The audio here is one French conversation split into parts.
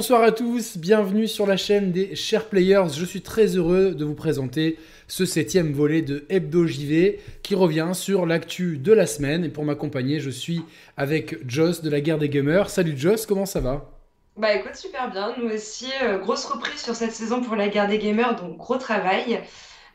Bonsoir à tous, bienvenue sur la chaîne des Chers Players. Je suis très heureux de vous présenter ce septième volet de Hebdo JV qui revient sur l'actu de la semaine. Et pour m'accompagner, je suis avec Joss de la guerre des gamers. Salut Joss, comment ça va? Bah écoute, super bien. Nous aussi, euh, grosse reprise sur cette saison pour la guerre des gamers, donc gros travail.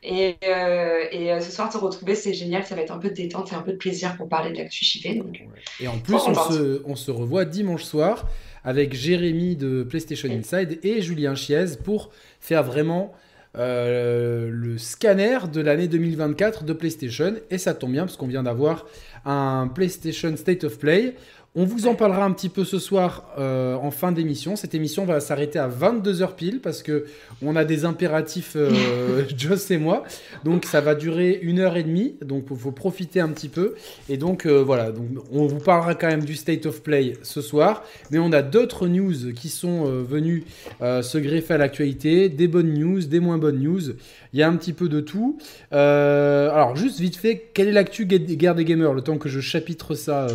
Et, euh, et euh, ce soir, te retrouver, c'est génial. Ça va être un peu de détente et un peu de plaisir pour parler de l'actu JV. Donc... Et en plus, on se, on se revoit dimanche soir avec Jérémy de PlayStation Inside et Julien Chiez pour faire vraiment euh, le scanner de l'année 2024 de PlayStation. Et ça tombe bien parce qu'on vient d'avoir un PlayStation State of Play. On vous en parlera un petit peu ce soir euh, en fin d'émission. Cette émission va s'arrêter à 22h pile parce que on a des impératifs, euh, Joss et moi. Donc ça va durer une heure et demie. Donc il faut profiter un petit peu. Et donc euh, voilà, donc, on vous parlera quand même du State of Play ce soir. Mais on a d'autres news qui sont venues se greffer à l'actualité. Des bonnes news, des moins bonnes news. Il y a un petit peu de tout. alors juste vite fait, quelle est l'actu guerre des gamers Le temps que je chapitre ça.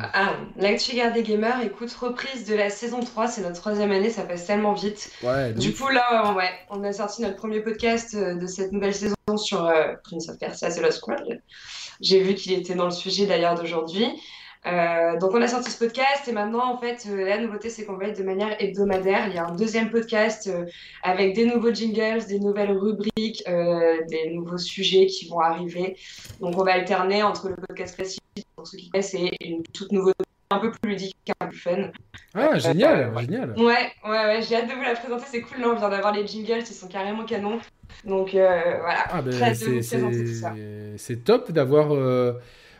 Ah, L'actu Guerre des Gamers, écoute, reprise de la saison 3, c'est notre troisième année, ça passe tellement vite. du coup, là, ouais, on a sorti notre premier podcast euh, de cette nouvelle saison sur euh, Prince of Persia The Lost World. J'ai vu qu'il était dans le sujet d'ailleurs d'aujourd'hui. Euh, donc on a sorti ce podcast et maintenant en fait la nouveauté c'est qu'on va être de manière hebdomadaire. Il y a un deuxième podcast avec des nouveaux jingles, des nouvelles rubriques, des nouveaux sujets qui vont arriver. Donc on va alterner entre le podcast classique pour ceux qui connaissent et une toute nouveauté un peu plus ludique, un peu plus fun. Ah, génial, euh, génial. Ouais, ouais, ouais, j'ai hâte de vous la présenter, c'est cool, là, on vient d'avoir les jingles, ils sont carrément canons. Donc euh, voilà, ah, ben, c'est top d'avoir. Euh,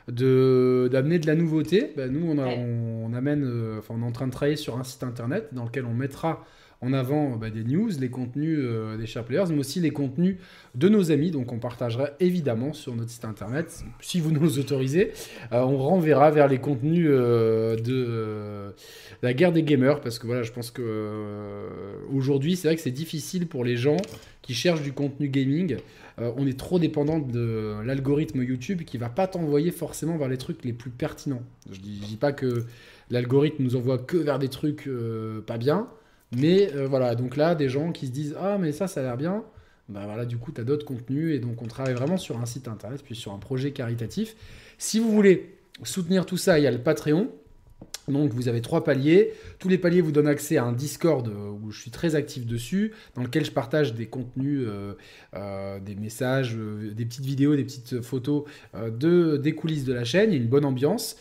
de d'amener de la nouveauté. Ben, nous, on, on, amène, enfin, on est en train de travailler sur un site internet dans lequel on mettra en avant bah, des news, les contenus euh, des chers players, mais aussi les contenus de nos amis. Donc on partagera évidemment sur notre site internet, si vous nous autorisez. Euh, on renverra vers les contenus euh, de la guerre des gamers, parce que voilà, je pense que aujourd'hui, c'est vrai que c'est difficile pour les gens qui cherchent du contenu gaming. on est trop dépendant de l'algorithme YouTube qui va pas t'envoyer forcément vers les trucs les plus pertinents. Je dis, dis pas que l'algorithme nous envoie que vers des trucs pas bien. Mais euh, voilà, donc là, des gens qui se disent Ah, mais ça, ça a l'air bien. Bah voilà, du coup, tu as d'autres contenus. Et donc, on travaille vraiment sur un site internet, puis sur un projet caritatif. Si vous voulez soutenir tout ça, il y a le Patreon. Donc vous avez trois paliers. Tous les paliers vous donnent accès à un Discord euh, où je suis très actif dessus, dans lequel je partage des contenus, euh, euh, des messages, des petites vidéos, des petites photos de, des coulisses de la chaîne. Il y a une bonne ambiance.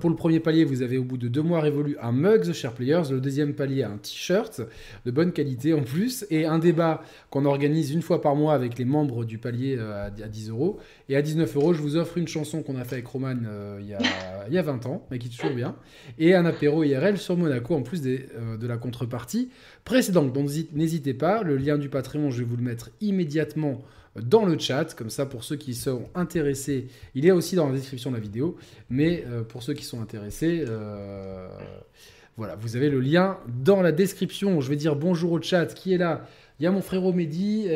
pour le premier palier, vous avez au bout de deux mois révolu un mug The Share Players. Le deuxième palier, un t-shirt de bonne qualité en plus. Et un débat qu'on organise une fois par mois avec les membres du palier à, 10 euros. Et à 19 euros, je vous offre une chanson qu'on a fait avec Roman il, y a, il y a 20 ans, mais qui est toujours bien. Et un apéro IRL sur Monaco en plus euh, de la contrepartie précédente. Donc n'hésitez pas, le lien du Patreon, je vais vous le mettre immédiatement dans le chat, comme ça pour ceux qui sont intéressés, il est aussi dans la description de la vidéo, mais euh, pour ceux qui sont intéressés, euh, voilà, vous avez le lien dans la description. Je vais dire bonjour au chat qui est là. Il y a mon frérot Mehdi.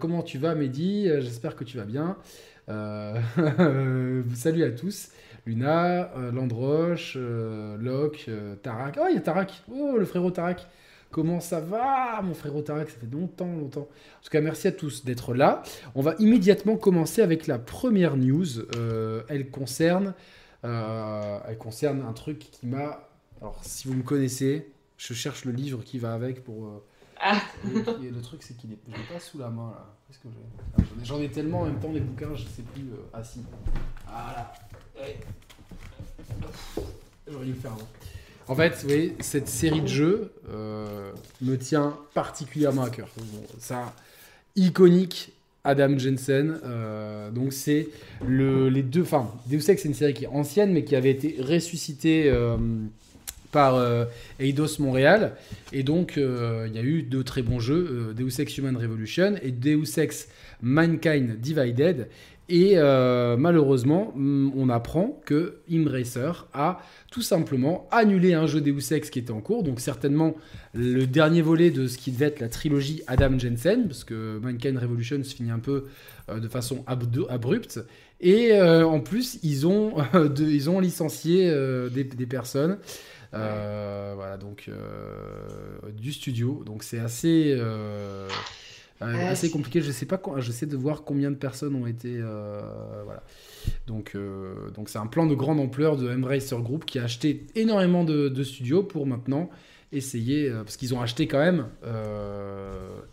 comment tu vas Mehdi? J'espère que tu vas bien. salut à tous. Luna, euh, Landroche, euh, Locke, euh, Tarak. Oh, il y a Tarak. Oh, le frérot Tarak. Comment ça va, mon frérot Tarak? Ça fait longtemps, longtemps. En tout cas, merci à tous d'être là. On va immédiatement commencer avec la première news. elle concerne un truc qui m'a. Alors, si vous me connaissez, je cherche le livre qui va avec pour. Ah. le truc, c'est qu'il est, pas sous la main là. Qu'est-ce que j'ai J'en ai tellement en même temps les bouquins, je sais plus. ah si. Voilà. J'aurais dû le faire avant. En fait, vous voyez, cette série de jeux euh, me tient particulièrement à cœur. ça, iconique, Adam Jensen. Euh, donc c'est le, les deux. Enfin, Deus Ex c'est une série qui est ancienne, mais qui avait été ressuscitée euh, par Eidos Montréal. Et donc il y a eu deux très bons jeux, Deus Ex Human Revolution et Deus Ex Mankind Divided. Et euh, malheureusement, mm, on apprend que Imracer a tout simplement annulé un jeu Deus Ex qui était en cours, donc certainement le dernier volet de ce qui devait être la trilogie Adam Jensen, parce que Mankind Revolution se finit un peu euh, de façon abrupte. Et euh, en plus, ils ont, ils ont licencié des, personnes. Voilà, donc donc du studio. Donc c'est assez euh, assez compliqué. Je sais pas, j'essaie de voir combien de personnes ont été, euh, voilà. Donc, euh, donc c'est un plan de grande ampleur de Embracer Group qui a acheté énormément de, studios pour maintenant essayer, parce qu'ils ont acheté quand même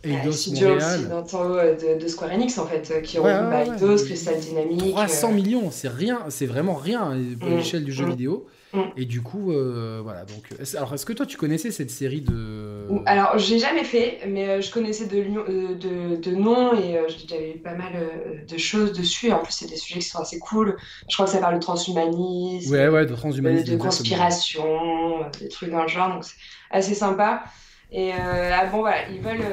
Eidos Montréal. de, de, Square Enix en fait, qui ont ouais, Eidos, Crystal Dynamics. 300 millions, c'est rien, c'est vraiment rien pour mm. l'échelle du jeu mm. vidéo. Mm. Et du coup, euh, voilà. Donc, alors, est-ce que toi, tu connaissais cette série de Alors, j'ai jamais fait, mais euh, je connaissais de, euh, de, de nom et j'avais eu pas mal de choses dessus. En plus, c'est des sujets qui sont assez cool. Je crois que ça parle de transhumanisme. Ouais, ouais, de transhumanisme. De, conspiration, des trucs dans le genre. Donc, c'est assez sympa. Et ah, bon, voilà, ils veulent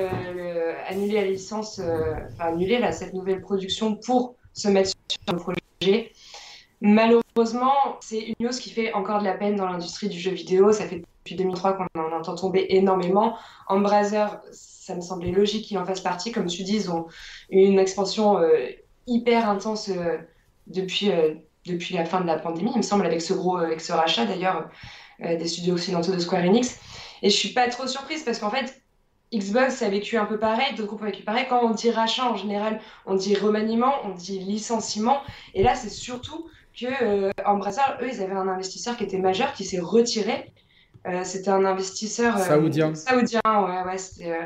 annuler la licence, enfin annuler là, cette nouvelle production pour se mettre sur le projet. Malheureusement, c'est une news qui fait encore de la peine dans l'industrie du jeu vidéo. Ça fait depuis 2003 qu'on en entend tomber énormément. Embracer, ça me semblait logique qu'il en fasse partie. Comme tu dis, ils ont une expansion euh, hyper intense euh, depuis, euh, depuis la fin de la pandémie, il me semble, avec ce gros avec ce rachat d'ailleurs des studios occidentaux de Square Enix. Et je suis pas trop surprise parce qu'en fait, Xbox a vécu un peu pareil, d'autres groupes ont vécu pareil. Quand on dit rachat, en général, on dit remaniement, on dit licenciement. Et là, c'est surtout que euh, eux, ils avaient un investisseur qui était majeur, qui s'est retiré. Euh, c'était un investisseur euh, saoudien. Saoudien, ouais, ouais, c'était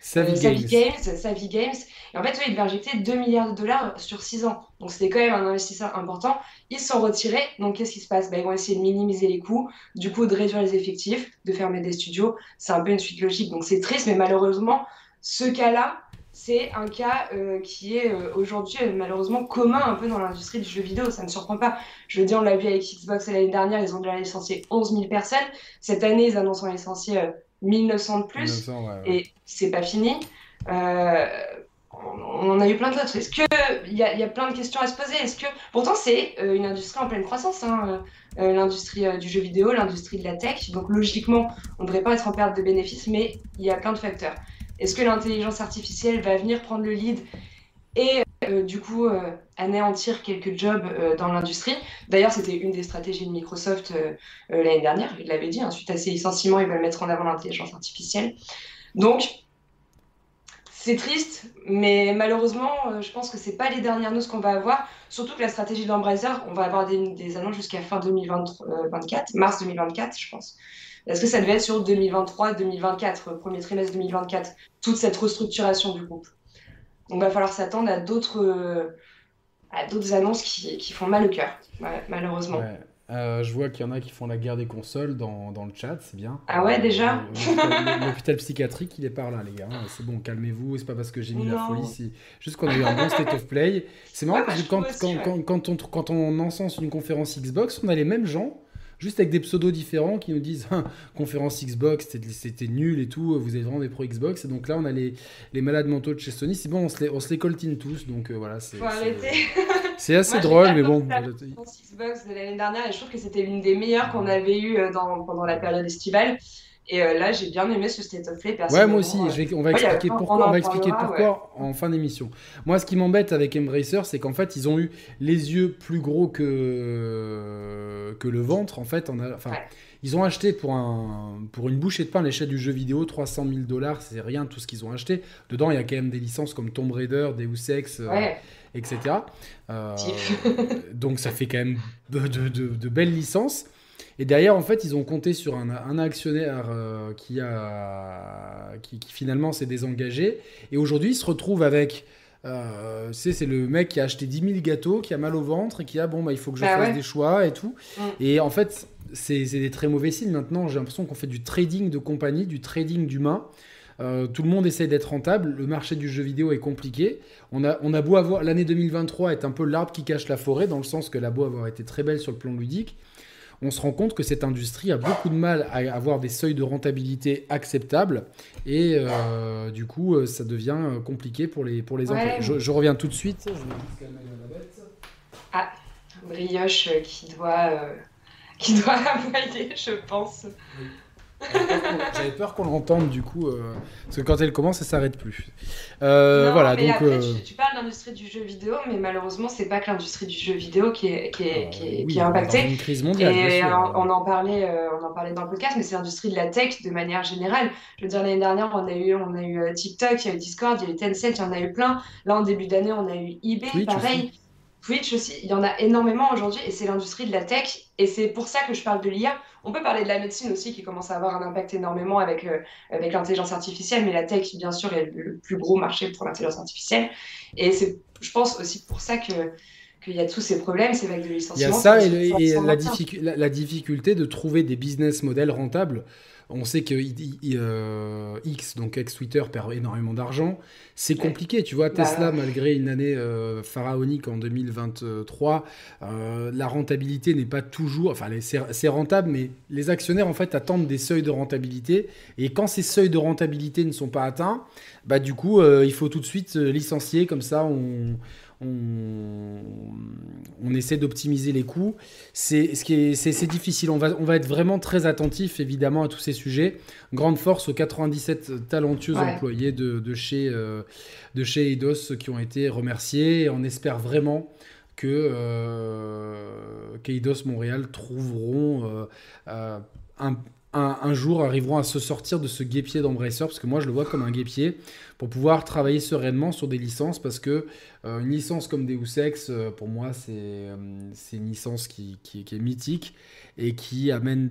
Savvy, Games. Savvy Games. Et en fait, eux, ils devaient injecter 2 milliards de dollars sur 6 ans. Donc, c'était quand même un investisseur important. Ils se sont retirés. Donc, qu'est-ce qui se passe? Ben, Ils vont essayer de minimiser les coûts, du coup, de réduire les effectifs, de fermer des studios. C'est un peu une suite logique. Donc, c'est triste, mais malheureusement, ce cas-là, c'est un cas euh, qui est euh, aujourd'hui euh, malheureusement commun un peu dans l'industrie du jeu vidéo. Ça ne me surprend pas. Je veux dire, on l'a vu avec Xbox l'année dernière, ils ont déjà licencié 11 000 personnes. Cette année, ils annoncent en licencier 1900 de plus. Et c'est pas fini. on en a eu plein d'autres. Est-ce y, a, y a plein de questions à se poser? Est-ce que pourtant c'est une industrie en pleine croissance, hein, l'industrie du jeu vidéo, l'industrie de la tech. Donc logiquement, on ne devrait pas être en perte de bénéfices, mais il y a plein de facteurs. Est-ce que l'intelligence artificielle va venir prendre le lead et euh, du coup euh, anéantir quelques jobs euh, dans l'industrie? D'ailleurs, c'était une des stratégies de Microsoft l'année dernière, il l'avait dit, hein, suite à ces licenciements, ils veulent mettre en avant l'intelligence artificielle. Donc, c'est triste, mais malheureusement, je pense que c'est pas les dernières news qu'on va avoir, surtout que la stratégie d'Embracer, on va avoir des, des annonces jusqu'à fin 2024, mars 2024, je pense. Est-ce que ça devait être sur 2023-2024, premier trimestre 2024, toute cette restructuration du groupe? Donc, il va falloir s'attendre à d'autres à d'autres annonces qui, qui, font mal au cœur, malheureusement. Euh, je vois qu'il y en a qui font la guerre des consoles dans, dans le chat, c'est bien. Ah ouais, déjà L'hôpital psychiatrique, il est par là, les gars. C'est bon, calmez-vous, c'est pas parce que j'ai mis la folie. C'est juste qu'on a eu un bon state of play. C'est marrant parce que quand, quand, quand, quand, on, quand on encense une conférence Xbox, on a les mêmes gens juste avec des pseudos différents qui nous disent hein, conférence Xbox, c'était nul et tout, vous êtes vraiment des pro Xbox. Et donc là, on a les, les malades mentaux de chez Sony. C'est bon, on se les, on se les coltine tous. Donc euh, voilà, c'est. C'est assez drôle, mais bon. Xbox de l'année dernière, et je trouve que c'était l'une des meilleures qu'on avait eues euh, dans, pendant la période estivale. Et euh, là, j'ai bien aimé ce State of Play. Ouais, moi aussi. on va expliquer pourquoi, on va expliquer pourquoi en fin d'émission. Moi, ce qui m'embête avec Embracer, c'est qu'en fait, ils ont eu les yeux plus gros que, que le ventre. En fait, on a... enfin, ils ont acheté pour, un... pour une bouchée de pain l'échelle du jeu vidéo 300 000 dollars. C'est rien tout ce qu'ils ont acheté. Dedans, il y a quand même des licences comme Tomb Raider, Deus Ex. Euh, etc. Euh, donc ça fait quand même de, de, de belles licences. Et derrière, en fait, ils ont compté sur un, actionnaire euh, qui, a, qui, finalement s'est désengagé. Et aujourd'hui, ils se retrouvent avec. Euh, c'est le mec qui a acheté 10 000 gâteaux, qui a mal au ventre et qui a bon, bah, il faut que je bah fasse des choix et tout. Mm. Et en fait, c'est des très mauvais signes. Maintenant, j'ai l'impression qu'on fait du trading de compagnie, du trading d'humains. Euh, tout le monde essaie d'être rentable. Le marché du jeu vidéo est compliqué. On a, on a beau avoir. L'année 2023 est un peu l'arbre qui cache la forêt, dans le sens que la beau avoir été très belle sur le plan ludique on se rend compte que cette industrie a beaucoup de mal à avoir des seuils de rentabilité acceptables et euh, du coup euh, ça devient euh, compliqué pour les, pour les employés. Je, reviens tout de suite. Ah, brioche qui doit, qui doit je pense. J'avais peur qu'on l'entende du coup, euh, parce que quand elle commence, ça s'arrête plus. Euh, voilà, donc. Après, euh, tu, parles d'industrie du jeu vidéo, mais malheureusement, c'est pas que l'industrie du jeu vidéo qui est, qui est, qui qui est impactée. Une crise mondiale. Et on, en parlait, on en parlait dans le podcast, mais c'est l'industrie de la tech de manière générale. Je veux dire, l'année dernière, on a eu, on a eu TikTok, il y a eu Discord, il y a eu Tencent, il y en a eu plein. Là, en début d'année, on a eu eBay, pareil. Twitch aussi, il y en a énormément aujourd'hui et c'est l'industrie de la tech. Et c'est pour ça que je parle de l'IA. On peut parler de la médecine aussi qui commence à avoir un impact énormément avec, euh, avec l'intelligence artificielle, mais la tech, bien sûr, est le plus gros marché pour l'intelligence artificielle. Et c'est, je pense, aussi pour ça que qu'il y a tous ces problèmes, c'est avec de licenciements. Il y a ça et, la, la, difficulté de trouver des business models rentables on sait que euh, X, donc ex-Twitter, perd énormément d'argent. C'est compliqué, tu vois. Bah Tesla, malgré une année euh, pharaonique en 2023, euh, la rentabilité n'est pas toujours. Enfin, c'est rentable, mais les actionnaires, en fait, attendent des seuils de rentabilité. Et quand ces seuils de rentabilité ne sont pas atteints, bah, du coup, il faut tout de suite licencier. Comme ça, on on, essaie d'optimiser les coûts. C'est ce qui est, c'est, difficile. On va, on va être vraiment très attentif évidemment à tous ces sujets. Grande force aux 97 talentueux employés de, chez euh, de chez Eidos qui ont été remerciés. on espère vraiment que euh, qu'Eidos Montréal trouveront euh, euh, un, jour arriveront à se sortir de ce guépier d'Embracer, parce que moi je le vois comme un guépier, pour pouvoir travailler sereinement sur des licences, parce que euh, une licence comme Deus Ex, euh, pour moi c'est euh, une licence qui, qui, est mythique et qui amène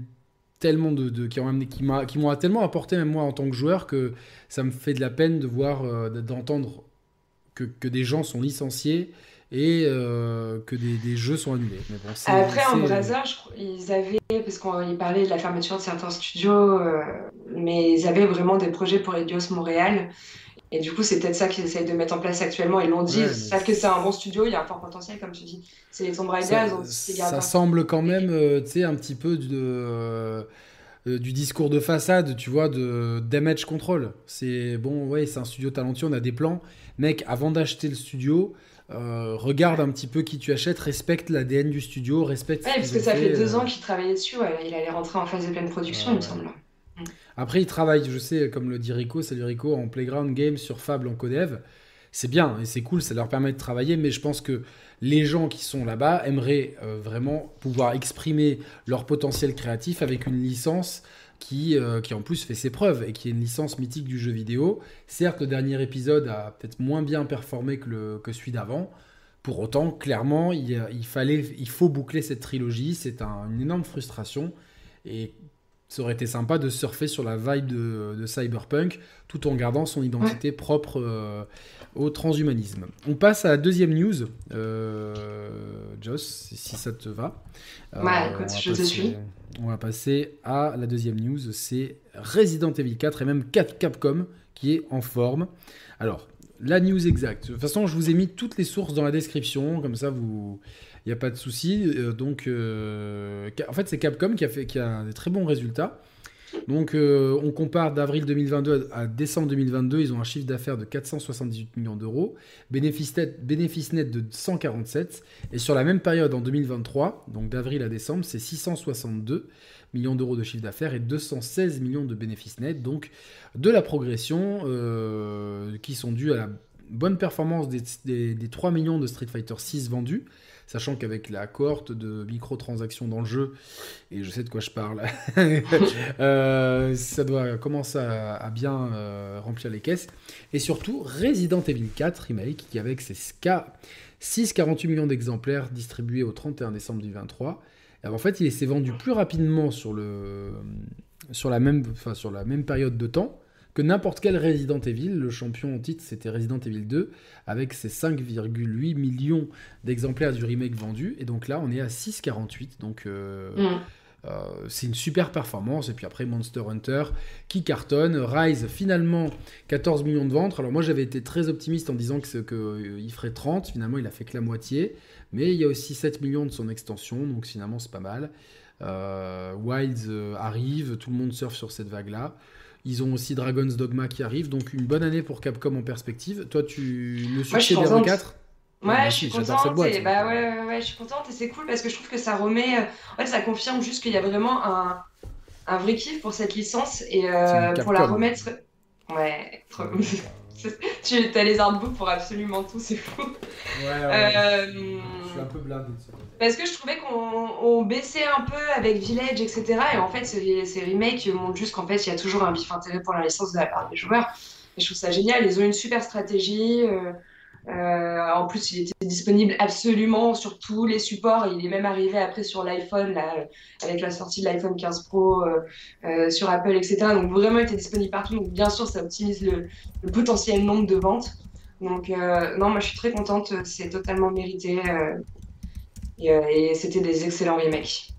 tellement de, ont qui, m'ont tellement apporté même moi en tant que joueur que ça me fait de la peine de voir d'entendre que, que, des gens sont licenciés et euh, que des, jeux sont annulés. Après, en Brazil, ils avaient, parce qu'ils parlaient de la fermeture de certains studios, euh, mais ils avaient vraiment des projets pour Eidos Montréal. Et du coup, c'est peut-être ça qu'ils essayent de mettre en place actuellement. Ils l'ont dit, ouais, que c'est un bon studio, il y a un fort potentiel, comme tu dis. C'est les Tomb Raider, ça, ça semble quand même, euh, tu sais, un petit peu de. du discours de façade, tu vois, de damage control. C'est bon, ouais, c'est un studio talentueux, on a des plans. Mec, avant d'acheter le studio, euh, regarde un petit peu qui tu achètes, respecte l'ADN du studio, respecte. Ouais, parce que ça fait, deux euh, ans qu'il travaillait dessus, il allait rentrer en phase de pleine production, il me semble. Après, il travaille, je sais, comme le dit Rico, salut Rico, en Playground Games sur Fable en codev. C'est bien et c'est cool, ça leur permet de travailler, mais je pense que les gens qui sont là-bas aimeraient euh, vraiment pouvoir exprimer leur potentiel créatif avec une licence qui, euh, qui en plus fait ses preuves et qui est une licence mythique du jeu vidéo. Certes, le dernier épisode a peut-être moins bien performé que, que celui d'avant. Pour autant, clairement, il faut boucler cette trilogie. C'est une énorme frustration. Et ça aurait été sympa de surfer sur la vibe de, Cyberpunk tout en gardant son identité propre euh, au transhumanisme. On passe à la deuxième news, euh, Joss, si ça te va. ouais, écoute, je te suis. On va passer à la deuxième news, c'est Resident Evil 4 et même 4 Capcom qui est en forme. Alors, la news exacte. De toute façon, je vous ai mis toutes les sources dans la description, comme ça vous il n'y a pas de souci. Euh, donc, euh, en fait, c'est Capcom qui a, fait, qui a des très bons résultats. Donc, euh, on compare d'avril 2022 à décembre 2022, ils ont un chiffre d'affaires de 478 millions d'euros, bénéfice net, de 147, et sur la même période en 2023, donc d'avril à décembre, c'est 662 millions d'euros de chiffre d'affaires et 216 millions de bénéfices nets, donc de la progression qui sont dus à la bonne performance des, des, des 3 millions de Street Fighter 6 vendus, sachant qu'avec la cohorte de microtransactions dans le jeu, et je sais de quoi je parle, euh, ça doit commencer à, bien euh, remplir les caisses. Et surtout, Resident Evil 4 Remake, qui avec ses 6,48 millions d'exemplaires distribués au 31 décembre 2023, en fait, il s'est vendu plus rapidement sur, le, sur, la même, sur la même période de temps que n'importe quel Resident Evil. Le champion en titre, c'était Resident Evil 2, avec ses 5,8 millions d'exemplaires du remake vendus. Et donc là, on est à 6,48. Donc. Euh, mm. euh, c'est une super performance. Et puis après, Monster Hunter qui cartonne. Rise, finalement, 14 millions de ventes. Alors moi, j'avais été très optimiste en disant qu'il que, euh, ferait 30. Finalement, il a fait que la moitié. Mais il y a aussi 7 millions de son extension. Donc finalement, c'est pas mal. Wilds arrive. Tout le monde surfe sur cette vague-là. Ils ont aussi Dragon's Dogma qui arrive, donc une bonne année pour Capcom en perspective. Toi, tu le succès des 4 Ouais, je suis contente. et bah, ouais, ouais, je suis contente et c'est cool parce que je trouve que ça remet. En fait, ça confirme juste qu'il y a vraiment un, un vrai kiff pour cette licence et pour la remettre. Ouais, trop. tu as les artbooks pour absolument tout, c'est fou. Ouais, ouais. je suis un peu blindé. Parce que je trouvais qu'on baissait un peu avec Village, etc. Et en fait, ces, ces remakes montrent juste qu'en fait, il y a toujours un bif intérêt pour la licence de la part des joueurs. Et je trouve ça génial. Ils ont une super stratégie. Euh, euh, en plus, il était disponible absolument sur tous les supports. Il est même arrivé après sur l'iPhone, avec la sortie de l'iPhone 15 Pro, euh, sur Apple, etc. Donc vraiment, il était disponible partout. Donc bien sûr, ça optimise le, potentiel nombre de ventes. Donc non, moi je suis très contente. C'est totalement mérité. et c'était des excellents remakes.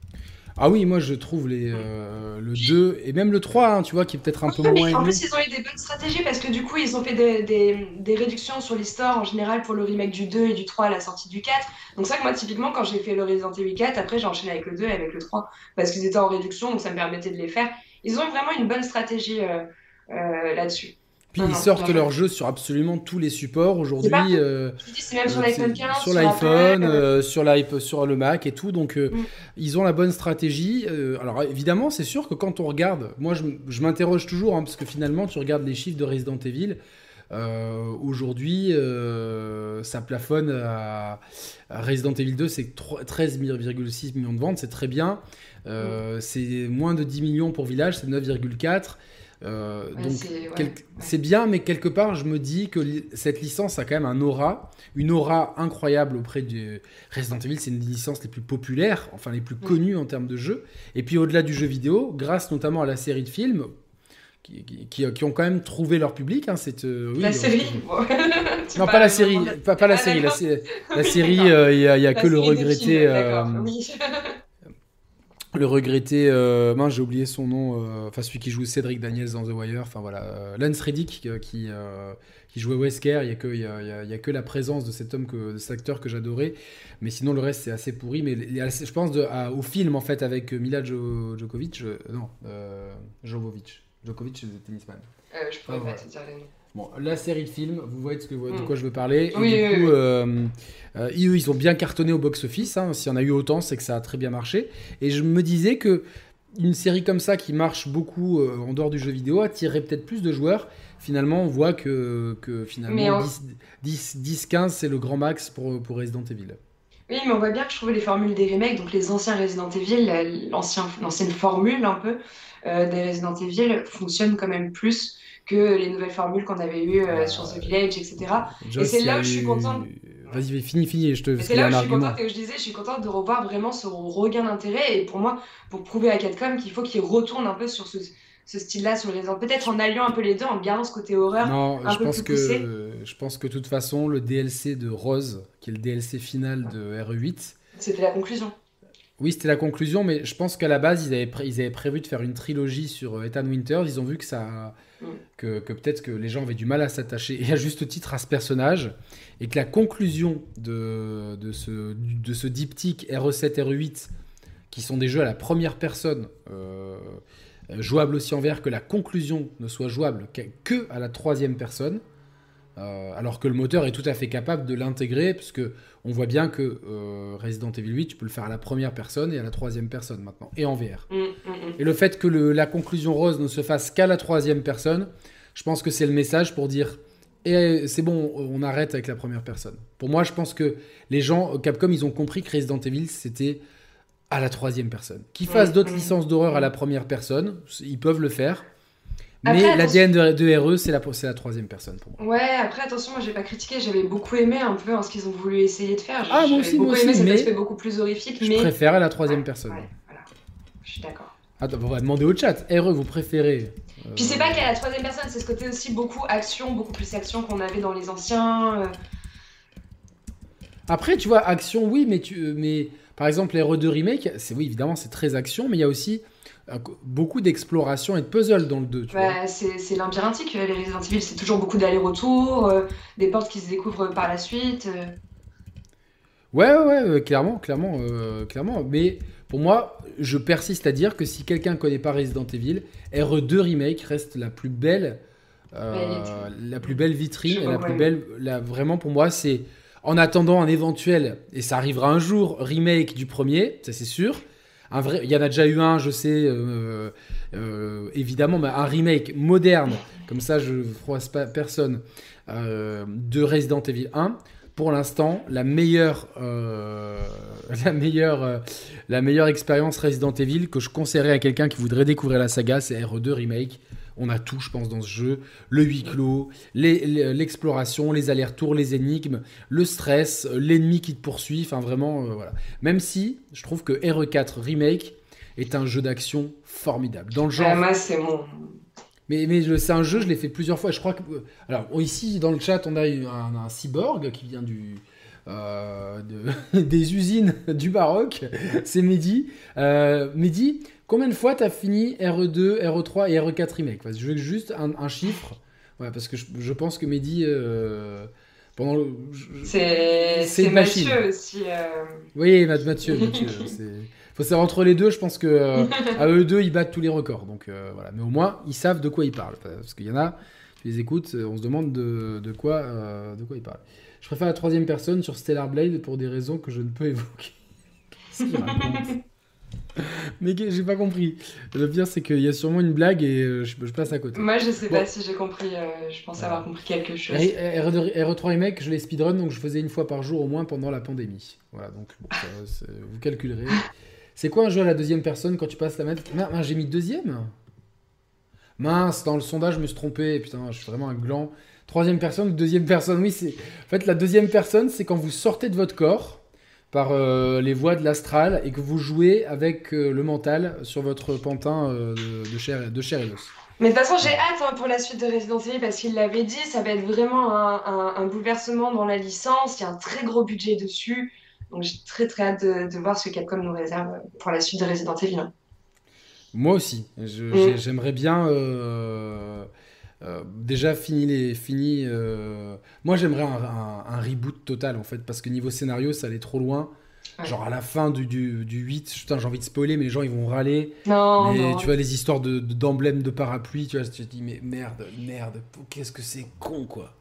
Ah oui, moi je trouve les, euh, le 2 et même le 3, hein, tu vois, qui est peut-être un peu moins. En plus, ils ont eu des bonnes stratégies parce que du coup, ils ont fait des, des, des réductions sur les stores en général pour le remake du 2 et du 3 à la sortie du 4. Donc, ça que moi, typiquement, quand j'ai fait le Resident Evil 4, après j'ai enchaîné avec le 2 et avec le 3 parce qu'ils étaient en réduction, donc ça me permettait de les faire. Ils ont vraiment une bonne stratégie euh, euh, là-dessus. Puis ils sortent leur jeu sur absolument tous les supports aujourd'hui. Euh, c'est même sur euh, l'iPhone 15, sur l'iPhone, euh, sur, sur le Mac et tout. Donc mm. ils ont la bonne stratégie. alors évidemment, c'est sûr que quand on regarde, moi je, m'interroge toujours hein, parce que finalement tu regardes les chiffres de Resident Evil. aujourd'hui, ça plafonne à, Resident Evil 2, c'est 13,6 millions de ventes, c'est très bien. Mm. C'est moins de 10 millions pour Village, c'est 9,4. Euh, donc c'est bien, mais quelque part, je me dis que cette licence a quand même un aura, une aura incroyable auprès du Resident Evil. C'est une des licences les plus populaires, enfin les plus connues en termes de jeu. Et puis au-delà du jeu vidéo, grâce notamment à la série de films. Qui, qui, ont quand même trouvé leur public. Hein, cette, euh, la série Non, pas la série. Pas, pas la, série. La, série, il n'y a, que le regretté. le regretté, euh, j'ai oublié son nom, euh, enfin celui qui joue Cédric Daniels dans The Wire, enfin voilà, euh, Lance Reddick qui, qui jouait Wesker, il n'y a, que, y a, y a, que la présence de cet homme, que, de cet acteur que j'adorais, mais sinon le reste c'est assez pourri, mais je pense de, au film en fait avec Mila Djokovic, non, Jovovic, Djokovic c'est tennisman. je pourrais pas te dire les noms. Bon, la série de films, vous voyez de, hmm. quoi je veux parler. et du coup, euh, euh, ils ont bien cartonné au box-office. Hein. S'il y en a eu autant, c'est que ça a très bien marché. Et je me disais que une série comme ça qui marche beaucoup euh, en dehors du jeu vidéo attirerait peut-être plus de joueurs. Finalement, on voit que, que finalement 10-15, c'est le grand max pour, pour Resident Evil. Oui, mais on voit bien que je trouvais les formules des remakes, donc les anciens Resident Evil, l'ancienne formule un peu des Resident Evil, fonctionnent quand même plus que les nouvelles formules qu'on avait eues euh, sur The Village, etc. et c'est là où je suis contente. Vas-y, finis, finis, je te. C'est là où je suis contente, et je disais, je suis contente de revoir vraiment ce regain d'intérêt. Et pour moi, pour prouver à Capcom qu'il faut qu'il retourne un peu sur ce, ce style-là sur les peut-être en alliant un peu les deux en gardant ce côté horreur non, un je peu pense plus poussé. que je pense que de toute façon le DLC de Rose qui est le DLC final de RE8 c'était la conclusion oui, c'était la conclusion, mais je pense qu'à la base, ils avaient, ils avaient prévu de faire une trilogie sur Ethan Winters. Ils ont vu que ça, mm. que, peut-être que les gens avaient du mal à s'attacher, et à juste titre, à ce personnage, et que la conclusion de, de, ce, de ce diptyque RE7, RE8, qui sont des jeux à la première personne, euh, jouables aussi en vert, que la conclusion ne soit jouable que à la troisième personne. Euh, alors que le moteur est tout à fait capable de l'intégrer, puisque on voit bien que euh, Resident Evil 8, tu peux le faire à la première personne et à la troisième personne maintenant, et en VR. Mm, mm, mm. Et le fait que la conclusion rose ne se fasse qu'à la troisième personne, je pense que c'est le message pour dire et c'est bon, on arrête avec la première personne. Pour moi, je pense que les gens, Capcom, ils ont compris que Resident Evil, c'était à la troisième personne. Qu'ils fassent d'autres licences d'horreur à la première personne, ils peuvent le faire. Mais l'ADN de, RE, c'est la, la troisième personne pour moi. Ouais, après, attention, moi, j'ai pas critiqué, j'avais beaucoup aimé un peu hein, ce qu'ils ont voulu essayer de faire. Ah, moi aussi, beaucoup moi aimé aussi, cet aspect beaucoup plus horrifique. Je mais... préfère la troisième personne. Ouais, voilà. Je suis d'accord. Attends, on va demander au chat. RE, vous préférez Puis c'est pas qu'à la troisième personne, c'est ce côté aussi beaucoup action, beaucoup plus action qu'on avait dans les anciens. Euh. Après, tu vois, action, oui, mais, tu, mais par exemple, les RE2 Remake, c'est oui, évidemment, c'est très action, mais il y a aussi beaucoup d'exploration et de puzzle dans le 2. Bah, c'est labyrinthique, les Resident Evil, c'est toujours beaucoup d'allers-retours, euh, des portes qui se découvrent par la suite. Euh. Ouais, ouais, ouais, clairement, clairement, euh, clairement. Mais pour moi, je persiste à dire que si quelqu'un ne connaît pas Resident Evil, RE2 Remake reste la plus belle, la plus belle vitrine, la plus belle, la, vraiment pour moi, c'est en attendant un éventuel, et ça arrivera un jour, remake du premier, ça c'est sûr. Il y en a déjà eu un, je sais, évidemment, mais un remake moderne, comme ça je ne froisse pas personne, de Resident Evil 1 pour l'instant, euh, euh, la meilleure expérience Resident Evil que je conseillerais à quelqu'un qui voudrait découvrir la saga, c'est RE2 Remake. On a tout, je pense, dans ce jeu. Le huis clos, l'exploration, les, allers-retours, les énigmes, le stress, l'ennemi qui te poursuit. Enfin, vraiment, euh, voilà. Même si je trouve que RE4 Remake est un jeu d'action formidable. Dans le genre. moi, c'est mon, mais, mais c'est un jeu, je l'ai fait plusieurs fois. Je crois que. Alors, ici, dans le chat, on a un, un cyborg qui vient du. Euh, des usines du baroque. c'est Mehdi. Euh, Mehdi, combien de fois tu as fini RE2, RE3 et RE4 Remake Je veux juste un, chiffre. Ouais, parce que je, pense que Mehdi. Euh, pendant le... C'est Mathieu aussi. Euh. Oui, Mathieu. Mathieu faut savoir entre les deux, je pense que euh, à eux deux, ils battent tous les records. Donc euh, voilà, mais au moins ils savent de quoi ils parlent, parce qu'il y en a, tu les écoutes, on se demande de, de quoi, euh, de quoi ils parlent. Je préfère la troisième personne sur Stellar Blade pour des raisons que je ne peux évoquer. Qu'est-ce qu'il raconte Mais j'ai pas compris. Le pire, c'est qu'il y a sûrement une blague et je, passe à côté. Moi, je sais pas si j'ai compris. je pense avoir compris quelque chose. R, 3 Remake, je l'ai speedrun, donc je faisais une fois par jour au moins pendant la pandémie. Voilà, donc vous calculerez. C'est quoi un jeu à la deuxième personne quand tu passes la Mince, j'ai mis deuxième? Mince, dans le sondage, je me suis trompé. Putain, je suis vraiment un gland. Troisième personne ou deuxième personne Oui, c'est. En fait, la deuxième personne, c'est quand vous sortez de votre corps par euh, les voies de l'astral et que vous jouez avec euh, le mental sur votre pantin euh, de, chair, de chair et d'os. Mais de toute façon, j'ai hâte hein, pour la suite de Resident Evil parce qu'il l'avait dit, ça va être vraiment un, un, bouleversement dans la licence. Il y a un très gros budget dessus. Donc j'ai très très hâte de, voir ce que Capcom nous réserve pour la suite de Resident Evil. Moi aussi. Mm. J'aimerais bien euh, déjà fini les fini. Euh, moi j'aimerais un, reboot total en fait parce que niveau scénario ça allait trop loin. Genre à la fin du, du, du 8, j'ai envie de spoiler, mais les gens ils vont râler. Non, mais tu vois, les histoires d'emblèmes de, de, parapluie, tu vois, tu te dis, mais merde, merde, qu'est-ce que c'est con quoi.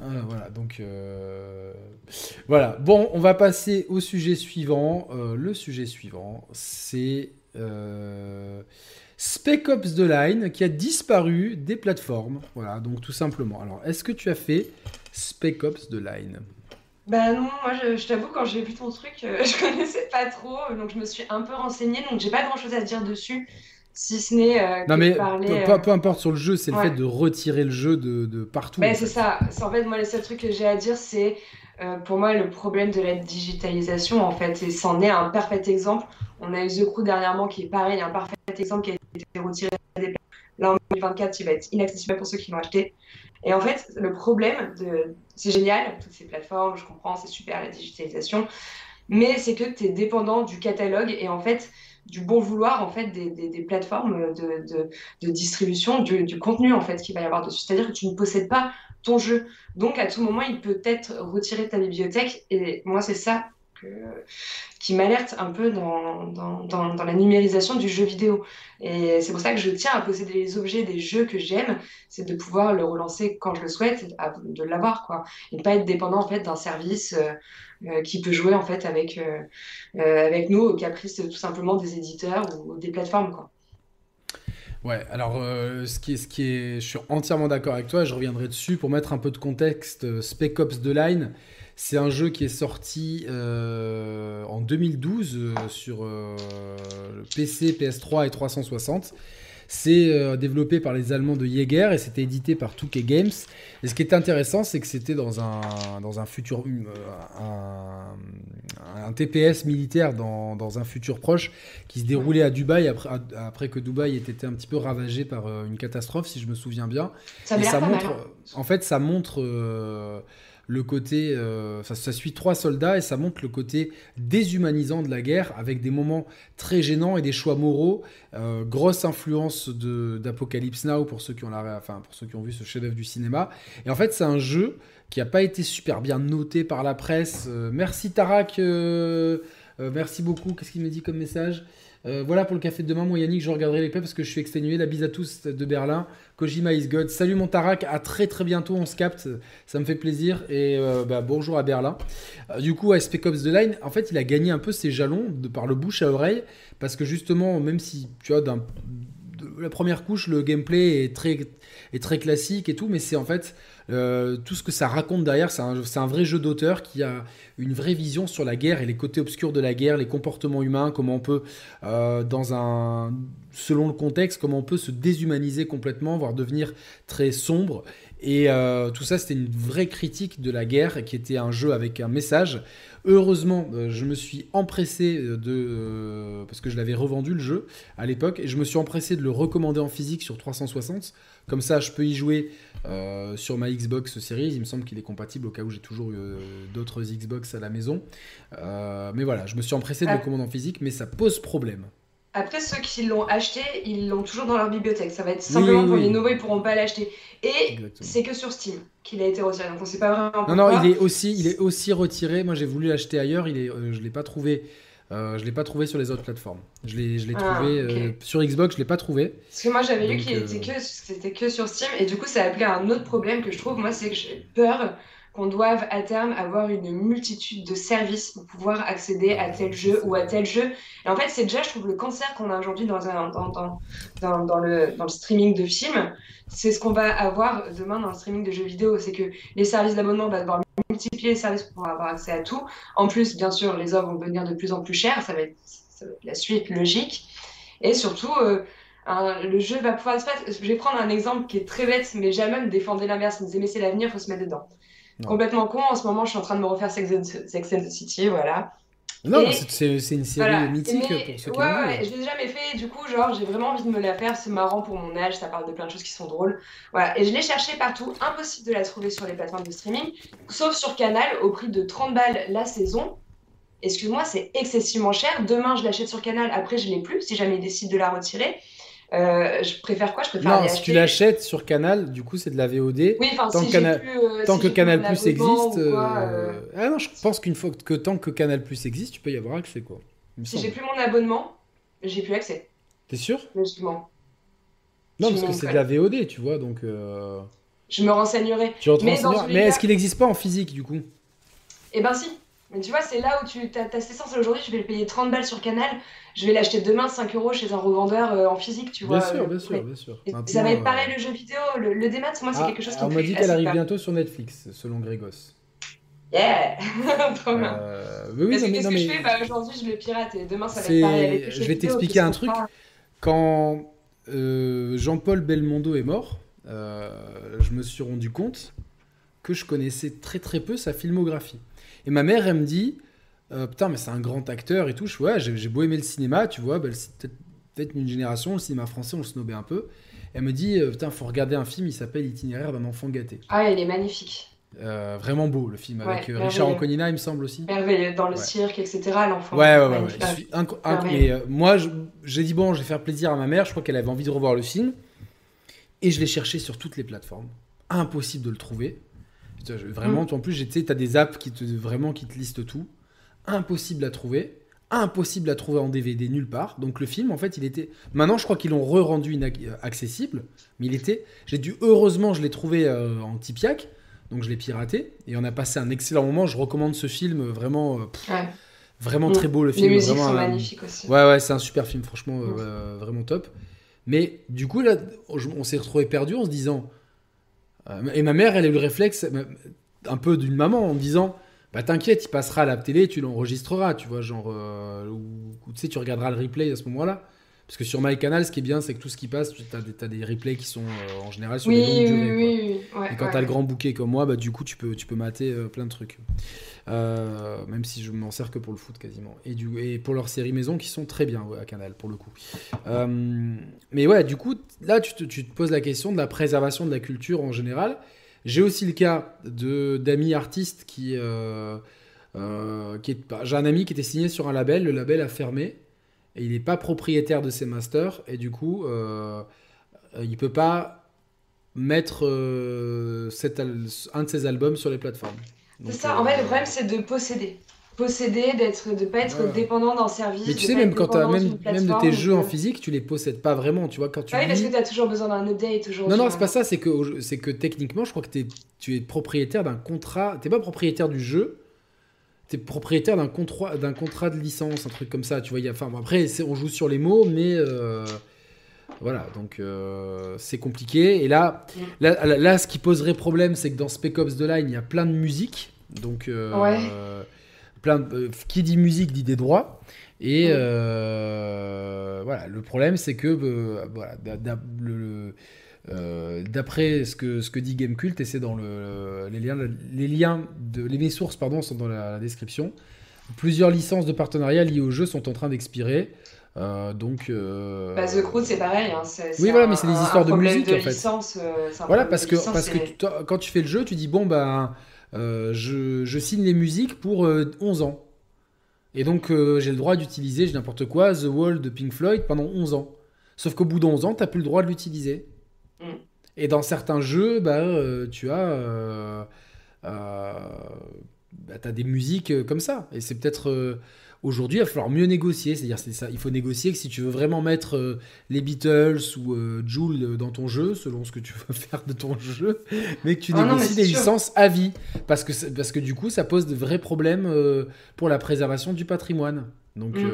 Voilà, donc euh, voilà. Bon, on va passer au sujet suivant. Le sujet suivant, c'est Spec Ops The Line qui a disparu des plateformes. Voilà, donc tout simplement. Alors, est-ce que tu as fait Spec Ops The Line? Bah non, moi je, t'avoue, quand j'ai vu ton truc, je connaissais pas trop, donc je me suis un peu renseignée, donc j'ai pas grand chose à dire dessus si ce n'est euh, non mais peu, peu, importe sur le jeu c'est le fait de retirer le jeu de, de partout ben, c'est ça. En fait moi le seul truc que j'ai à dire c'est euh, pour moi le problème de la digitalisation en fait et c'en est un parfait exemple. On a eu The Crew dernièrement qui est pareil un parfait exemple qui a été retiré des là en 2024 il va être inaccessible pour ceux qui l'ont acheté et en fait le problème de c'est génial toutes ces plateformes je comprends c'est super la digitalisation mais c'est que tu es dépendant du catalogue et en fait du bon vouloir en fait des, des, plateformes de, de, distribution du, du, contenu en fait qu'il va y avoir dessus. C'est-à-dire que tu ne possèdes pas ton jeu. Donc à tout moment, il peut être retiré de ta bibliothèque. Et moi, c'est ça qui m'alerte un peu dans, dans, dans, la numérisation du jeu vidéo. Et c'est pour ça que je tiens à posséder les objets des jeux que j'aime, c'est de pouvoir le relancer quand je le souhaite, de l'avoir, quoi. Et ne pas être dépendant en fait d'un service. Euh, euh, qui peut jouer en fait avec, euh, avec nous au caprice tout simplement des éditeurs ou des plateformes. Quoi. Ouais, alors ce, qui est, ce qui est, je suis entièrement d'accord avec toi, je reviendrai dessus pour mettre un peu de contexte. Spec Ops The Line, c'est un jeu qui est sorti en 2012 sur PC, PS3 et 360. C'est euh, développé par les Allemands de Jaeger et c'était édité par 2K Games. Et ce qui est intéressant, c'est que c'était dans un, dans un futur. Euh, un, TPS militaire dans, dans, un futur proche qui se déroulait à Dubaï après, après que Dubaï ait été un petit peu ravagé par euh, une catastrophe, si je me souviens bien. Ça et ça montre. Hein. En fait, ça montre le côté, euh, ça, suit trois soldats et ça montre le côté déshumanisant de la guerre avec des moments très gênants et des choix moraux. Euh, grosse influence d'Apocalypse Now pour ceux qui ont la, pour ceux qui ont vu ce chef-d'œuvre du cinéma. Et en fait, c'est un jeu qui n'a pas été super bien noté par la presse. Euh, merci Tarak, merci beaucoup. Qu'est-ce qu'il me dit comme message? Euh, voilà pour le café de demain, moi Yannick, je regarderai les parce que je suis exténué. La bise à tous de Berlin. Kojima is God. Salut mon Tarak, à très très bientôt, on se capte, ça me fait plaisir. Et euh, bah, bonjour à Berlin. Euh, du coup, à Spec Ops The Line, en fait, il a gagné un peu ses jalons de par le bouche à oreille parce que justement, même si tu vois, la première couche, le gameplay est très, est très classique et tout, mais c'est en fait euh, tout ce que ça raconte derrière, c'est un, vrai jeu d'auteur qui a une vraie vision sur la guerre et les côtés obscurs de la guerre, les comportements humains, comment on peut, euh, dans un, selon le contexte, comment on peut se déshumaniser complètement, voire devenir très sombre. Et euh, tout ça, c'était une vraie critique de la guerre, qui était un jeu avec un message. Heureusement, je me suis empressé de... parce que je l'avais revendu le jeu à l'époque, et je me suis empressé de le recommander en physique sur 360. Comme ça, je peux y jouer euh, sur ma Xbox Series. Il me semble qu'il est compatible au cas où j'ai toujours euh, d'autres Xbox à la maison. Euh, mais voilà, je me suis empressé de le ah. commander en physique, mais ça pose problème. Après, ceux qui l'ont acheté, ils l'ont toujours dans leur bibliothèque. Ça va être simplement pour les nouveaux, ils pourront pas l'acheter. Et c'est que sur Steam qu'il a été retiré. Donc on sait pas vraiment. Non, non, il est aussi, il est aussi retiré. Moi, j'ai voulu l'acheter ailleurs. Il est, je l'ai pas trouvé euh, je ne l'ai pas trouvé sur les autres plateformes. Je l'ai, je l'ai ah, trouvé euh, sur Xbox, je ne l'ai pas trouvé. Parce que moi j'avais lu qu'il était euh, que, c'était que sur Steam et du coup ça a appelé un autre problème que je trouve, moi c'est que j'ai peur qu'on doive à terme avoir une multitude de services pour pouvoir accéder à tel jeu ou à tel jeu. Et en fait c'est déjà je trouve le cancer qu'on a aujourd'hui dans, un, dans, dans, dans, le, dans le streaming de films. C'est ce qu'on va avoir demain dans le streaming de jeux vidéo, c'est que les services d'abonnement vont devoir multiplier les services pour avoir accès à tout. En plus, bien sûr, les offres vont devenir de plus en plus chères, ça va être, la suite logique. Et surtout, euh, le jeu va pouvoir se Je vais prendre un exemple qui est très bête, mais jamais me défendre l'inverse. Me disait, mais c'est l'avenir, il faut se mettre dedans. Complètement con. En ce moment, je suis en train de me refaire Sex and the City, voilà. Non, c'est une série mythique pour ceux qui Ouais, ouais, je l'ai jamais fait. Du coup, genre, j'ai vraiment envie de me la faire. C'est marrant pour mon âge. Ça parle de plein de choses qui sont drôles. Voilà. Et je l'ai cherché partout. Impossible de la trouver sur les plateformes de streaming. Sauf sur Canal, au prix de 30 balles la saison. Excuse-moi, c'est excessivement cher. Demain, je l'achète sur Canal. Après, je l'ai plus si jamais il décide de la retirer. Euh, je préfère quoi? Je préfère Non, si tu l'achètes sur Canal, du coup, c'est de la VOD. Oui, tant, si Canal... plus, euh, tant que Canal Plus existe. Euh, ah non, je pense qu'une fois que tant que Canal Plus existe, tu peux y avoir accès, quoi. Si j'ai plus mon abonnement, j'ai plus accès. T'es sûr? Logiquement. Non, parce que c'est de la VOD, tu vois, donc. Je me renseignerai. Tu mais, mais est-ce qu'il n'existe pas en physique, du coup? Eh ben si. Mais tu vois, c'est là où tu as, cette essence aujourd'hui, je vais le payer 30 balles sur Canal, je vais l'acheter demain 5 euros chez un revendeur euh, en physique, tu vois. Bien sûr, bien sûr, bien sûr. ça va être pareil le jeu vidéo, le, le démat, moi c'est ah, quelque chose qui me On m'a dit qu'elle arrive bientôt sur Netflix, selon Grégos. Yeah Trop bien. Euh, oui, Parce que qu'est-ce que je fais? Bah, Aujourd'hui, je le pirate et demain, ça va être pareil avec Je vais t'expliquer un truc. Quand euh, Jean-Paul Belmondo est mort, je me suis rendu compte que je connaissais très très peu sa filmographie. Et ma mère, elle me dit euh, Putain, mais c'est un grand acteur et tout. Je ouais, j'ai beau aimer le cinéma, tu vois, bah, peut-être une génération, le cinéma français, on le snobait un peu. Elle me dit euh, Putain, faut regarder un film, il s'appelle Itinéraire d'un enfant gâté. Ah, il est magnifique. Euh, vraiment beau le film avec Richard Anconina il me semble aussi merveilleux dans le cirque etc l'enfant ouais ouais ouais, mais moi j'ai dit bon je vais faire plaisir à ma mère je crois qu'elle avait envie de revoir le film et je l'ai cherché sur toutes les plateformes impossible de le trouver Vraiment, mm. en plus, tu as des apps qui te, vraiment, qui te listent tout. Impossible à trouver. Impossible à trouver en DVD nulle part. Donc le film, en fait, il était. Maintenant, je crois qu'ils l'ont re-rendu accessible. Mais il était. J'ai dû. Heureusement, je l'ai trouvé euh, en Tipiak. Donc je l'ai piraté. Et on a passé un excellent moment. Je recommande ce film vraiment. Euh, vraiment mm. très beau le film. Les musiques sont magnifiques aussi. Ouais, ouais, c'est un super film, franchement, euh, mm. vraiment top. Mais du coup, là, on s'est retrouvé perdu en se disant euh, et ma mère, elle a eu le réflexe, un peu d'une maman, en me disant Bah t'inquiète, il passera à la télé, tu l'enregistreras, tu vois, genre. Euh, ou, sais, tu regarderas le replay à ce moment-là. Parce que sur MyCanal, ce qui est bien, c'est que tout ce qui passe, tu as, des replays qui sont euh, en général sur des longues durées. Oui, oui, et quand tu as le grand bouquet comme moi, bah, du coup, tu peux, tu peux mater plein de trucs. Euh, même si je m'en sers que pour le foot quasiment. Et, du, et pour leurs séries maison qui sont très bien à Canal pour le coup. Euh, mais ouais, du coup, là tu te, tu te, poses la question de la préservation de la culture en général. J'ai aussi le cas d'amis artistes qui, euh, qui est, j'ai un ami qui était signé sur un label, le label a fermé et il n'est pas propriétaire de ses masters et du coup il peut pas mettre cet un de ses albums sur les plateformes. C'est ça, en fait, le problème, c'est de posséder. posséder, d'être, de pas être dépendant d'un service. Mais tu sais, même quand as même, même de tes jeux en physique, tu les possèdes pas vraiment, tu vois. Quand tu oui, parce que tu as toujours besoin d'un update. Toujours non, non, c'est pas ça, c'est que, c'est que techniquement, je crois que es, tu es propriétaire d'un contrat. Tu pas propriétaire du jeu, propriétaire d'un contrat, d'un contrat de licence, un truc comme ça, tu vois. Y a, enfin, après, on joue sur les mots, mais. Euh, voilà, donc euh, c'est compliqué. Et là, là, là, ce qui poserait problème, c'est que dans Spec Ops The Line, il y a plein de musique. Donc, euh, ouais plein euh, qui dit musique dit des droits. Et voilà, le problème c'est que euh, d'après ce que, ce que dit Gamecult, et c'est dans le, les liens, les liens de les sources pardon sont dans la, description. Plusieurs licences de partenariat liées au jeu sont en train d'expirer. donc. Bah, The Crew, c'est pareil. Hein, oui, voilà, mais c'est des histoires de musique en fait. voilà, parce que, parce que quand tu fais le jeu, tu dis bon, ben. Euh, je, signe les musiques pour 11 euh, ans. Et donc, euh, j'ai le droit d'utiliser, j'ai n'importe quoi, The Wall de Pink Floyd pendant 11 ans. Sauf qu'au bout de 11 ans, tu n'as plus le droit de l'utiliser. Mm. Et dans certains jeux, bah, tu as, bah, as des musiques comme ça. Et c'est peut-être Aujourd'hui, il va falloir mieux négocier. C'est-à-dire, c'est ça. Il faut négocier que si tu veux vraiment mettre euh, les Beatles ou euh, Joule dans ton jeu, selon ce que tu veux faire de ton jeu, mais que tu ah négocies des licences à vie. Parce que, parce que du coup, ça pose de vrais problèmes euh, pour la préservation du patrimoine. Donc, mm.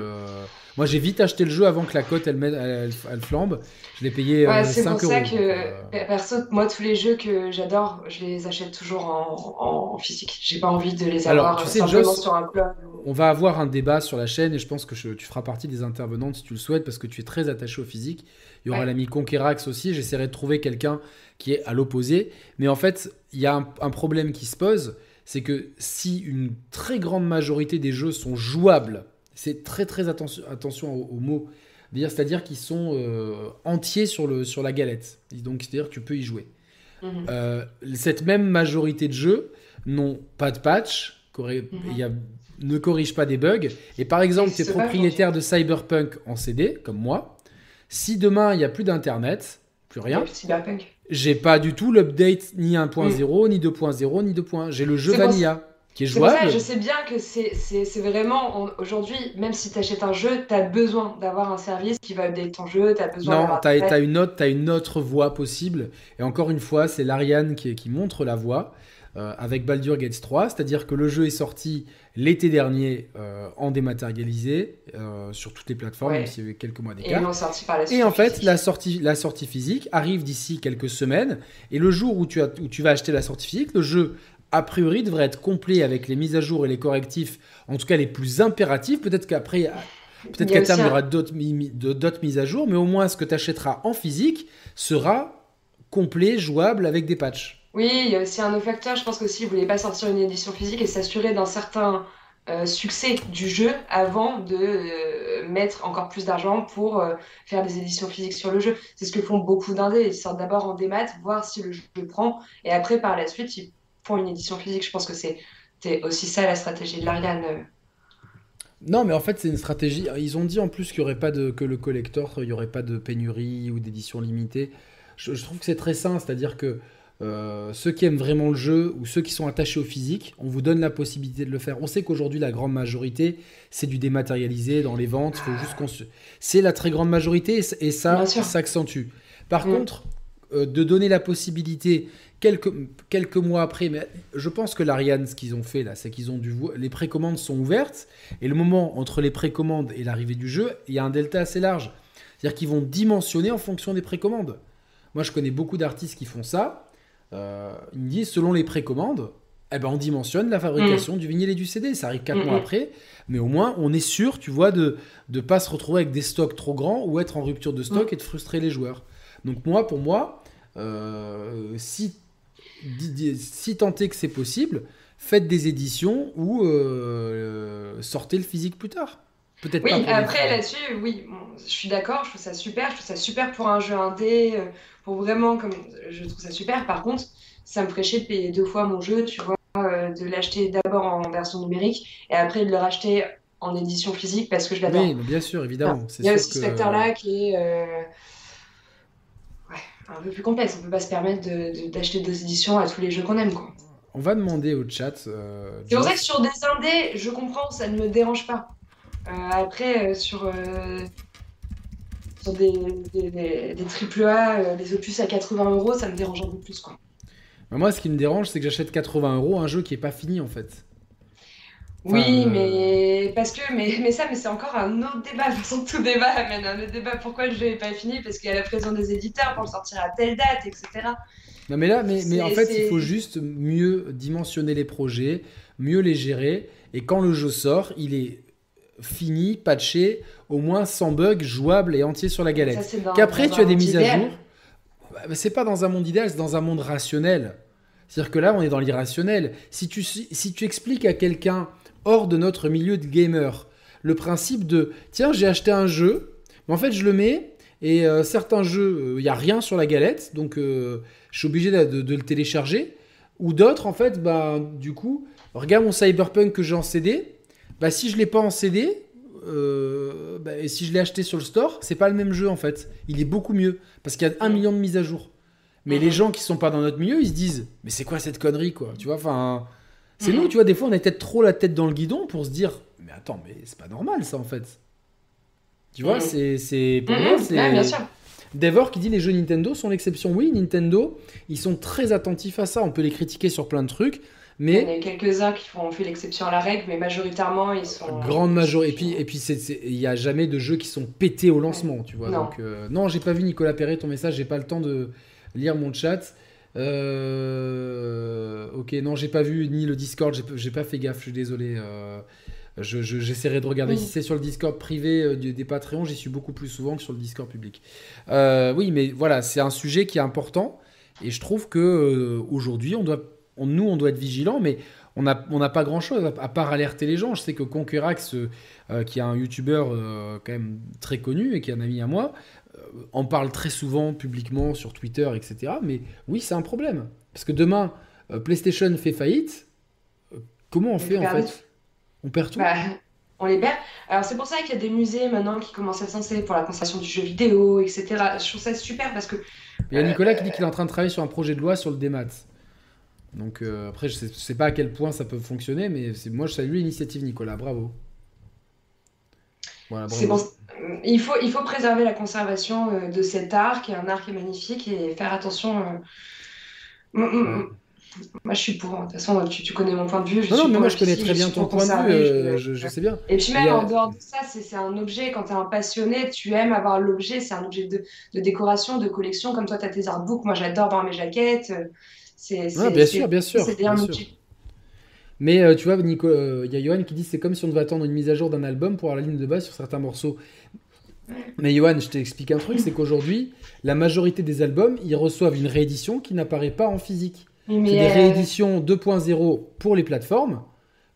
moi, j'ai vite acheté le jeu avant que la cote elle, elle, flambe. Je l'ai payé ouais, 5 euros. C'est pour ça que, perso, moi, tous les jeux que j'adore, je les achète toujours en, en physique. J'ai pas envie de les avoir Alors, tu sais, simplement sur un club on va avoir un débat sur la chaîne et je pense que tu feras partie des intervenantes si tu le souhaites parce que tu es très attaché au physique. Il y aura l'ami Conquerax aussi. J'essaierai de trouver quelqu'un qui est à l'opposé. Mais en fait, il y a un, problème qui se pose c'est que si une très grande majorité des jeux sont jouables, c'est très très attention, attention aux, mots, c'est-à-dire qu'ils sont euh, entiers sur, le, sur la galette. Donc c'est-à-dire que tu peux y jouer. Mhm. Euh, cette même majorité de jeux n'ont pas de patch. Mhm. Il y a ne corrige pas des bugs. Et par exemple, tu es propriétaire de Cyberpunk en CD, comme moi. Si demain, il n'y a plus d'Internet, plus rien, j'ai pas du tout l'update ni 1.0, mm. ni 2.0, ni 2.1. J'ai le jeu Vanilla. Qui est jouable. je sais bien que c'est vraiment aujourd'hui, même si tu achètes un jeu, tu as besoin d'avoir un service qui va update ton jeu, tu as besoin Non, tu as, une autre, as une autre voie possible. Et encore une fois, c'est l'Ariane qui, qui montre la voie. Euh, avec Baldur Gates 3, c'est-à-dire que le jeu est sorti l'été dernier euh, en dématérialisé euh, sur toutes les plateformes, même s'il y avait quelques mois d'écart. Et, et en fait, la sortie, la sortie physique arrive d'ici quelques semaines, et le jour où tu, as, où tu vas acheter la sortie physique, le jeu a priori devrait être complet avec les mises à jour et les correctifs, en tout cas les plus impératifs. Peut-être qu'après, peut-être qu'à terme il y aura d'autres mises à jour, mais au moins ce que tu achèteras en physique sera complet, jouable avec des patchs. Oui, il y a aussi un autre facteur. Je pense qu'aussi, vous voulez pas sortir une édition physique et s'assurer d'un certain euh, succès du jeu avant de euh, mettre encore plus d'argent pour euh, faire des éditions physiques sur le jeu. C'est ce que font beaucoup d'indés. Ils sortent d'abord en démat, voir si le jeu prend, et après, par la suite, ils une édition physique. Je pense que c'est aussi ça la stratégie de l'Ariane. Non, mais en fait, c'est une stratégie. Ils ont dit en plus qu'il y aurait pas de que le collector, il y aurait pas de pénurie ou d'édition limitée. Je, je trouve que c'est très sain, c'est-à-dire que euh, ceux qui aiment vraiment le jeu ou ceux qui sont attachés au physique, on vous donne la possibilité de le faire. On sait qu'aujourd'hui, la grande majorité, c'est du dématérialisé dans les ventes. Faut juste qu'on C'est la très grande majorité et ça s'accentue. Par mm. contre, euh, de donner la possibilité quelques, quelques mois après, mais je pense que l'Ariane, ce qu'ils ont fait là, c'est qu'ils ont dû. Les précommandes sont ouvertes et le moment entre les précommandes et l'arrivée du jeu, il y a un delta assez large. C'est-à-dire qu'ils vont dimensionner en fonction des précommandes. Moi, je connais beaucoup d'artistes qui font ça euh, il me dit, selon les précommandes, eh ben, on dimensionne la fabrication mm. du vinyle et du CD. Ça arrive 4 mois après, mais au moins on est sûr, tu vois, de ne pas se retrouver avec des stocks trop grands ou être en rupture de stock mm. et de frustrer les joueurs. Donc moi, pour moi, euh, si, si tant est que c'est possible, faites des éditions ou euh, sortez le physique plus tard. Peut-être oui, après là-dessus, oui, je suis d'accord, je trouve ça super, je trouve ça super pour un jeu indé, vraiment, comme je trouve ça super. Par contre, ça me ferait chier de payer deux fois mon jeu, tu vois, euh, de l'acheter d'abord en version numérique et après de le racheter en édition physique parce que je l'adore. Oui, bien sûr, évidemment. Il y a aussi ce facteur-là qui est euh, un peu plus complexe. On peut pas se permettre d'acheter deux éditions à tous les jeux qu'on aime. Quoi. on va demander au chat. c'est pour ça que sur des indés, je comprends, ça ne me dérange pas. après, sur sur des, des, des, des AAA, des opus à 80 euros, ça me dérange un peu plus. Quoi. moi, ce qui me dérange, c'est que j'achète 80 euros un jeu qui est pas fini en fait. Oui, euh, mais parce que mais, mais ça, mais c'est encore un autre débat. De toute façon, tout débat amène un autre débat. Pourquoi le jeu n'est pas fini? Parce qu'il y a la présence des éditeurs pour le sortir à telle date, etc. Non, mais là, mais, mais en fait, il faut juste mieux dimensionner les projets, mieux les gérer. Et quand le jeu sort, il est fini, patché, au moins sans bug, jouable et entier sur la galette. Qu'après, tu as des mises à jour. Bah, c'est pas dans un monde idéal, c'est dans un monde rationnel. C'est-à-dire que là, on est dans l'irrationnel. Si tu, si tu expliques à quelqu'un hors de notre milieu de gamer le principe de tiens, j'ai acheté un jeu, mais en fait, je le mets et euh, certains jeux, il euh, n'y a rien sur la galette, donc euh, je suis obligé de, de, le télécharger. Ou d'autres, en fait, bah, du coup, regarde mon Cyberpunk que j'ai en CD, bah, si je l'ai pas en CD, bah, et si je l'ai acheté sur le store, c'est pas le même jeu en fait. Il est beaucoup mieux parce qu'il y a un million de mises à jour. Mais les mhm. gens qui sont pas dans notre milieu, ils se disent mais c'est quoi cette connerie quoi Tu vois, enfin, c'est nous, mhm. tu vois, des fois on a peut-être trop la tête dans le guidon pour se dire mais attends, mais c'est pas normal ça en fait. Tu vois, mhm. c'est pour moi c'est Devor qui dit les jeux Nintendo sont l'exception. Oui, Nintendo, ils sont très attentifs à ça. On peut les critiquer sur plein de trucs. Mais... Il y en a quelques-uns qui font fait l'exception à la règle, mais majoritairement, ils sont. Grande majorité. Et puis, et puis il n'y a jamais de jeux qui sont pétés au lancement, tu vois. Non. Donc, euh, non, j'ai pas vu Nicolas Perret ton message, j'ai pas le temps de lire mon chat. Euh, ok, non, j'ai pas vu ni le Discord, j'ai pas fait gaffe, je suis désolé. Euh, j'essaierai de regarder si c'est sur le Discord privé des Patreons, j'y suis beaucoup plus souvent que sur le Discord public. oui, mais voilà, c'est un sujet qui est important et je trouve que aujourd'hui, on doit nous, on doit être vigilant, mais on n'a on pas grand-chose à, part alerter les gens. Je sais que Concurax, euh, qui est un YouTuber euh, quand même très connu et qui est un ami à moi, euh, en parle très souvent publiquement sur Twitter, etc. Mais oui, c'est un problème. Parce que demain, PlayStation fait faillite. comment on, fait en fait On perd tout bah, on les perd. Alors c'est pour ça qu'il y a des musées maintenant qui commencent à s'installer pour la conservation du jeu vidéo, etc. Je trouve ça super parce que... Il y a Nicolas qui dit qu'il est en train de travailler sur un projet de loi sur le démat. Donc euh, après, je sais, sais pas à quel point ça peut fonctionner, mais moi je salue l'initiative Nicolas, bravo. Voilà, bravo. il, faut, il faut préserver la conservation euh, de cet art, qui est un art qui est magnifique, et faire attention. Euh, moi, je suis pour. De toute façon, tu, connais mon point de vue. Je non, mais moi, je connais très bien ton point de vue. Je, sais bien. Et puis, même en dehors de ça, c'est un objet. Quand tu es un passionné, tu aimes avoir l'objet. C'est un objet de, de, décoration, de collection. Comme toi, tu as tes artbooks. Moi, j'adore avoir mes jaquettes. C'est, bien sûr, bien sûr. Mais euh, tu vois, Nico, il euh, y a Johan qui dit c'est comme si on devait attendre une mise à jour d'un album pour avoir la ligne de base sur certains morceaux. Mais Johan, je t'explique un truc, c'est qu'aujourd'hui, la majorité des albums, ils reçoivent une réédition qui n'apparaît pas en physique. C'est des euh, rééditions 2.0 pour les plateformes.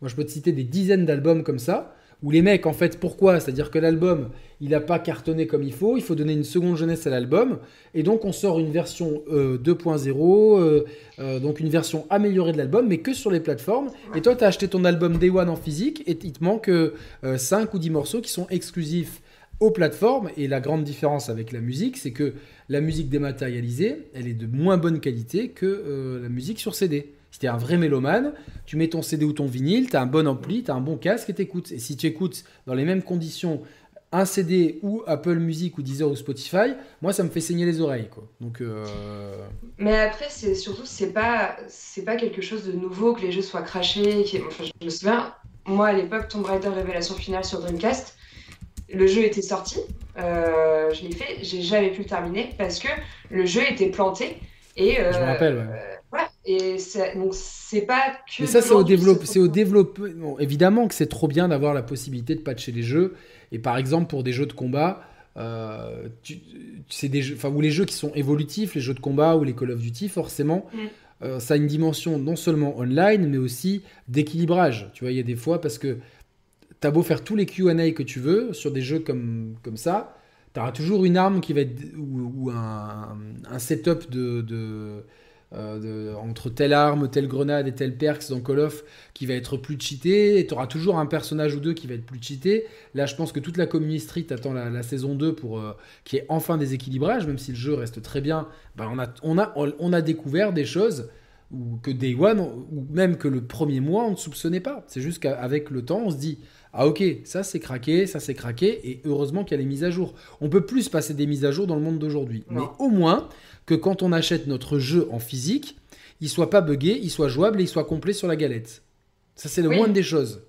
Moi, je peux te citer des dizaines d'albums comme ça où les mecs, en fait, pourquoi? C'est-à-dire que l'album, il n'a pas cartonné comme il faut, il faut donner une seconde jeunesse à l'album, et donc on sort une version 2.0, euh, euh, euh, donc une version améliorée de l'album, mais que sur les plateformes. Et toi, tu as acheté ton album Day One en physique, et il te manque 5 ou 10 morceaux qui sont exclusifs aux plateformes. Et la grande différence avec la musique, c'est que la musique dématérialisée, elle est de moins bonne qualité que la musique sur CD. Si tu es un vrai mélomane, tu mets ton CD ou ton vinyle, tu as un bon ampli, tu as un bon casque et t'écoutes. Et si tu écoutes dans les mêmes conditions un CD ou Apple Music ou Deezer ou Spotify, moi ça me fait saigner les oreilles quoi. Donc euh, Mais après c'est surtout c'est pas c'est pas quelque chose de nouveau que les jeux soient crachés, enfin, je me souviens moi à l'époque Tomb Raider révélation finale sur Dreamcast, le jeu était sorti, euh, je l'ai fait, j'ai jamais pu le terminer parce que le jeu était planté et je me euh, rappelle. Ouais. Et donc c'est pas que. Mais ça, c'est au, développe, c'est au développement. évidemment que c'est trop bien d'avoir la possibilité de patcher les jeux. Et par exemple, pour des jeux de combat, euh, tu, c'est des jeux, enfin, ou les jeux qui sont évolutifs, les jeux de combat ou les Call of Duty, forcément, mm. euh, ça a une dimension non seulement online, mais aussi d'équilibrage. Tu vois, il y a des fois parce que t'as beau faire tous les Q&A que tu veux sur des jeux comme, comme ça, tu auras toujours une arme qui va être, ou, un, un, setup de, de euh, entre telle arme, telle grenade et telle perks dans Call of qui va être plus cheaté, et tu auras toujours un personnage ou deux qui va être plus cheaté. Là, je pense que toute la community street attend la, saison 2 pour euh, qu'il y ait enfin des équilibrages, même si le jeu reste très bien. Ben, on, a, on, a, on a découvert des choses ou que Day One, ou même que le premier mois, on ne soupçonnait pas. C'est juste qu'avec le temps, on se dit ah ok, ça c'est craqué, ça c'est craqué, et heureusement qu'il y a les mises à jour. On peut plus passer des mises à jour dans le monde d'aujourd'hui. Mais au moins que quand on achète notre jeu en physique, il soit pas buggé, il soit jouable et il soit complet sur la galette. Ça c'est le moindre des choses.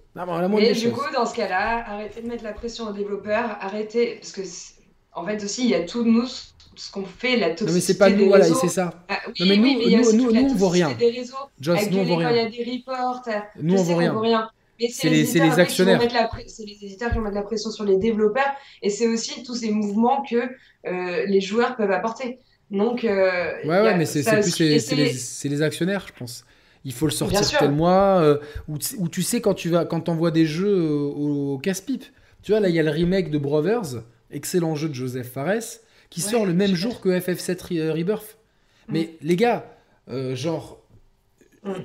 et du coup, dans ce cas-là, arrêtez de mettre la pression aux développeurs, arrêtez, parce que en fait aussi, il y a tout nous ce qu'on fait, la toxicité. Non, mais c'est pas nous, voilà, c'est ça. Ah, non, mais nous, nous, nous, on voit rien. Joss, nous, on voit rien. Il y a des reports. Nous, on voit rien. C'est les, les, les actionnaires. C'est les éditeurs qui vont mettre la pression sur les développeurs. Et c'est aussi tous ces mouvements que euh, les joueurs peuvent apporter. Donc, euh, ouais, ouais, mais c'est plus les, les, les, actionnaires, je pense. Il faut le sortir tel mois. Euh, où, tu sais, quand tu vas, quand envoies des jeux au, casse-pipe. Tu vois, là, il y a le remake de Brothers, excellent jeu de Joseph Fares, qui sort le même jour que FF7 Rebirth. Mais mm. les gars, genre,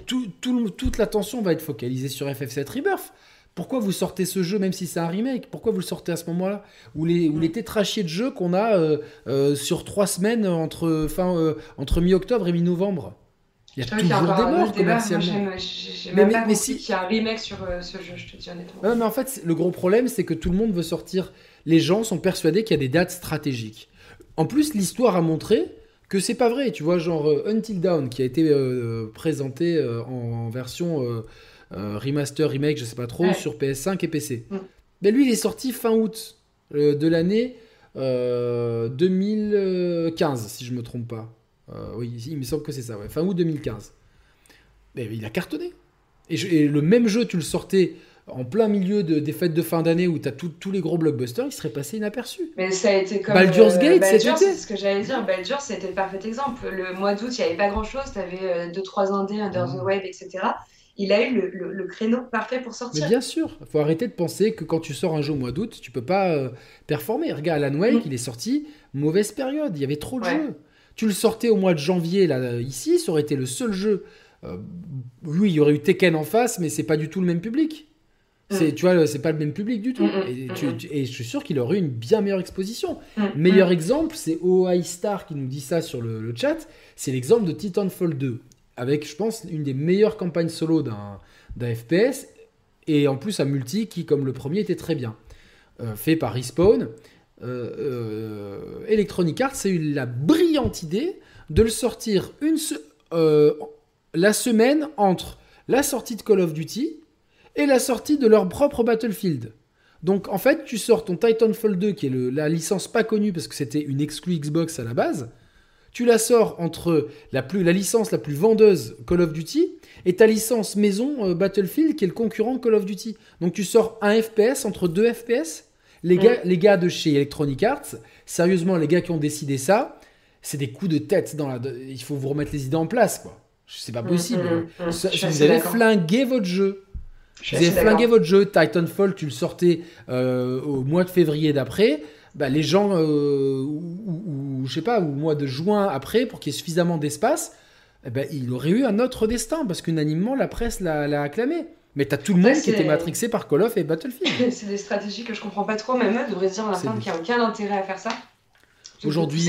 toute l'attention va être focalisée sur FF7 Rebirth. Pourquoi vous sortez ce jeu même si c'est un remake Pourquoi vous le sortez à ce moment-là Ou les, ou les tétrachiers de jeux qu'on a euh, euh, sur trois semaines entre, fin, euh, entre mi-octobre et mi-novembre? Il y a toujours des morts commercialement. J'ai même pas mais si... qu'il y a un remake sur ce jeu, je te dis honnêtement. mais en fait, le gros problème, c'est que tout le monde veut sortir. Les gens sont persuadés qu'il y a des dates stratégiques. En plus, l'histoire a montré que c'est pas vrai. Tu vois, genre Until Dawn qui a été présenté en, version remaster, remake, je sais pas trop, sur PS5 et PC. Mm. Mais lui, il est sorti fin août de l'année 2015, si je me trompe pas. oui, il me semble que c'est ça, ouais. fin août 2015. Mais il a cartonné. et, le même jeu, tu le sortais en plein milieu de, des fêtes de fin d'année où tu as tous les gros blockbusters, il serait passé inaperçu. Mais ça a été comme. Baldur's euh, Gate, Baldur's, c'est ce que j'allais dire. Baldur's, c'était le parfait exemple. Le mois d'août, il n'y avait pas grand chose. Tu avais 2-3 indés, Under the Web, etc. Il a eu le, créneau parfait pour sortir. Mais bien sûr, il faut arrêter de penser que quand tu sors un jeu au mois d'août, tu peux pas euh, performer. Regarde, Alan Wake, mm. il est sorti, mauvaise période, il y avait trop de jeux. Tu le sortais au mois de janvier, là, ici, ça aurait été le seul jeu. Euh, oui, il y aurait eu Tekken en face, mais c'est pas du tout le même public. C'est, mm. tu vois, c'est pas le même public du tout. Mm, mm, et, je suis sûr qu'il aurait eu une bien meilleure exposition. Meilleur exemple, c'est OI Star qui nous dit ça sur le, chat. C'est l'exemple de Titanfall 2, avec, je pense, une des meilleures campagnes solo d'un, FPS, et en plus un multi qui, comme le premier, était très bien. Euh, fait par Respawn. Euh, euh, Electronic Arts a eu la brillante idée de le sortir une la semaine entre la sortie de Call of Duty et la sortie de leur propre Battlefield. Donc en fait, tu sors ton Titanfall 2, qui est la licence pas connue parce que c'était une exclue Xbox à la base. Tu la sors entre la, plus, la licence la plus vendeuse Call of Duty et ta licence maison euh, Battlefield qui est le concurrent Call of Duty. Donc tu sors un FPS entre deux FPS. Les, mm. gars, les gars de chez Electronic Arts, sérieusement, les gars qui ont décidé ça, c'est des coups de tête. Dans la, il faut vous remettre les idées en place. quoi. C'est pas mm, possible. Mm, vous avez flingué votre jeu. Vous avez flingué votre jeu. Titanfall, tu le sortais euh, au mois de février d'après. Bah, les gens, euh, ou, je sais pas, au mois de juin après, pour qu'il y ait suffisamment d'espace, eh ben, il aurait eu un autre destin, parce qu'unanimement, la presse l'a acclamé. Mais t'as tout le monde qui était matrixé par Call of et Battlefield. c'est des stratégies que je comprends pas trop, même eux devraient dire en fin qu'il n'y a aucun intérêt à faire ça. Aujourd'hui,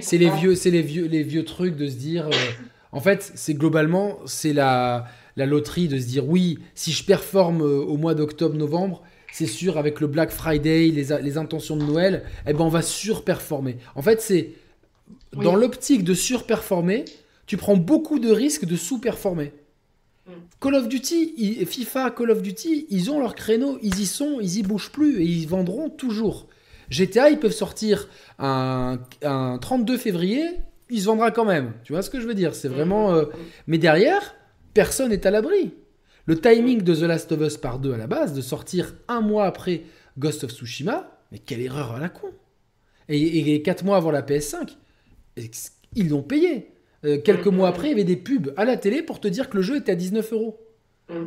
c'est les vieux, c'est les vieux, les vieux trucs de se dire. Euh, en fait, c'est globalement, c'est la, la loterie de se dire oui, si je performe euh, au mois d'octobre-novembre, c'est sûr, avec le Black Friday, les, intentions de Noël, eh ben on va surperformer. En fait, c'est dans l'optique de surperformer, tu prends beaucoup de risques de sous-performer. Mm. Call of Duty, FIFA, Call of Duty, ils ont leur créneau, ils y sont, ils y bougent plus et ils vendront toujours. GTA, ils peuvent sortir un, 32 février, il se vendra quand même. Tu vois ce que je veux dire? C'est vraiment. Mm. Euh, mais derrière, personne n'est à l'abri. Le timing de The Last of Us par deux à la base, de sortir un mois après Ghost of Tsushima, mais quelle erreur à la con. Et, quatre mois avant la PS5, ils l'ont payé. Euh, quelques mois après, il y avait des pubs à la télé pour te dire que le jeu était à 19 euros.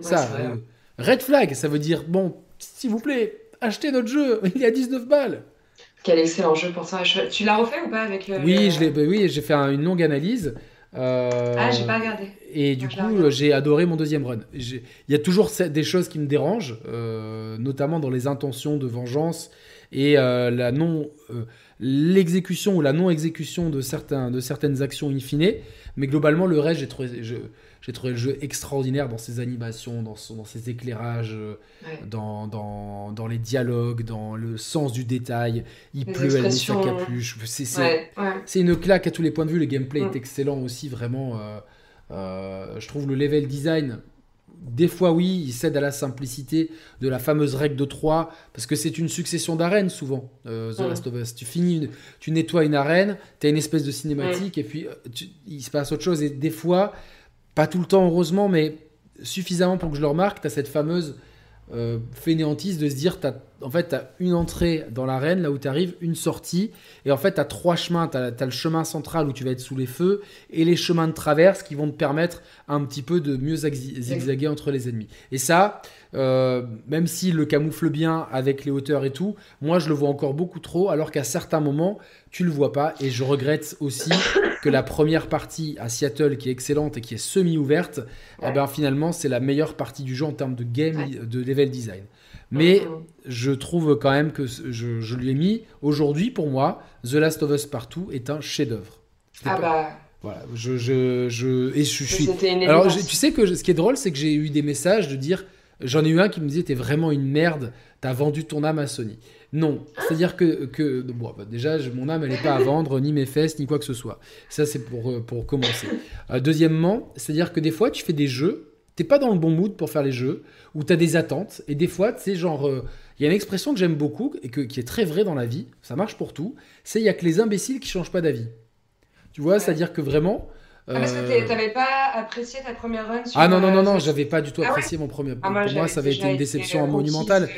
ça, euh, red flag, ça veut dire, bon, s'il vous plaît, achetez notre jeu, il est à 19 balles. Quel excellent jeu pour ça. Tu l'as refait ou pas avec le... Oui, bah oui j'ai fait une longue analyse. Euh, ah, j'ai pas regardé. Et du coup, j'ai adoré mon deuxième run. Il y a toujours des choses qui me dérangent, euh, notamment dans les intentions de vengeance et euh, la non, l'exécution ou la non-exécution de, certains, de certaines actions in fine. Mais globalement, le reste, j'ai trouvé, j'ai trouvé le jeu extraordinaire dans ses animations, dans, son, dans ses éclairages, euh, dans, dans, dans, les dialogues, dans le sens du détail. Il pleut, elle met sa capuche. C'est une claque à tous les points de vue. Le gameplay est mm. excellent aussi, vraiment. Euh, euh, je trouve le level design des fois, oui, il cède à la simplicité de la fameuse règle de 3, parce que c'est une succession d'arènes souvent, euh, The Last of Us. Tu finis, tu nettoies une arène, tu as une espèce de cinématique, et puis il se passe autre chose. Et des fois, pas tout le temps heureusement, mais suffisamment pour que je le remarque, tu as cette fameuse euh, fainéantise de se dire, en fait, tu as une entrée dans l'arène, là où tu arrives, une sortie, et en fait, tu as trois chemins. Tu as, le chemin central où tu vas être sous les feux, et les chemins de traverse qui vont te permettre un petit peu de mieux zigzaguer entre les ennemis. Et ça, euh, même s'il le camoufle bien avec les hauteurs et tout, moi, je le vois encore beaucoup trop, alors qu'à certains moments, tu le vois pas, et je regrette aussi que la première partie à Seattle, qui est excellente et qui est semi-ouverte, eh ben, finalement, c'est la meilleure partie du jeu en termes de game, de level design. Mais je trouve quand même que je, lui ai mis, aujourd'hui, pour moi, The Last of Us Partout est un chef-d'œuvre. Ah bah. Voilà, je, je, je, et je, suis. Alors, tu sais que ce qui est drôle, c'est que j'ai eu des messages de dire. J'en ai eu un qui me disait T'es vraiment une merde, t'as vendu ton âme à Sony. Non, c'est-à-dire que, que bon, bah, déjà, mon âme, elle n'est pas à vendre, ni mes fesses, ni quoi que ce soit. Ça, c'est pour, euh, pour commencer. Euh, deuxièmement, c'est-à-dire que des fois, tu fais des jeux, t'es pas dans le bon mood pour faire les jeux, ou tu as des attentes, et des fois, tu sais, genre, euh, il y a une expression que j'aime beaucoup, et que, qui est très vraie dans la vie, ça marche pour tout, c'est il y a que les imbéciles qui changent pas d'avis. Tu vois, c'est-à-dire que vraiment, ah, parce que tu n'avais pas apprécié ta première run sur, Ah non, non, non, non, j'avais pas du tout ah apprécié mon premier. Ah, pour moi, ça avait été une déception monumentale.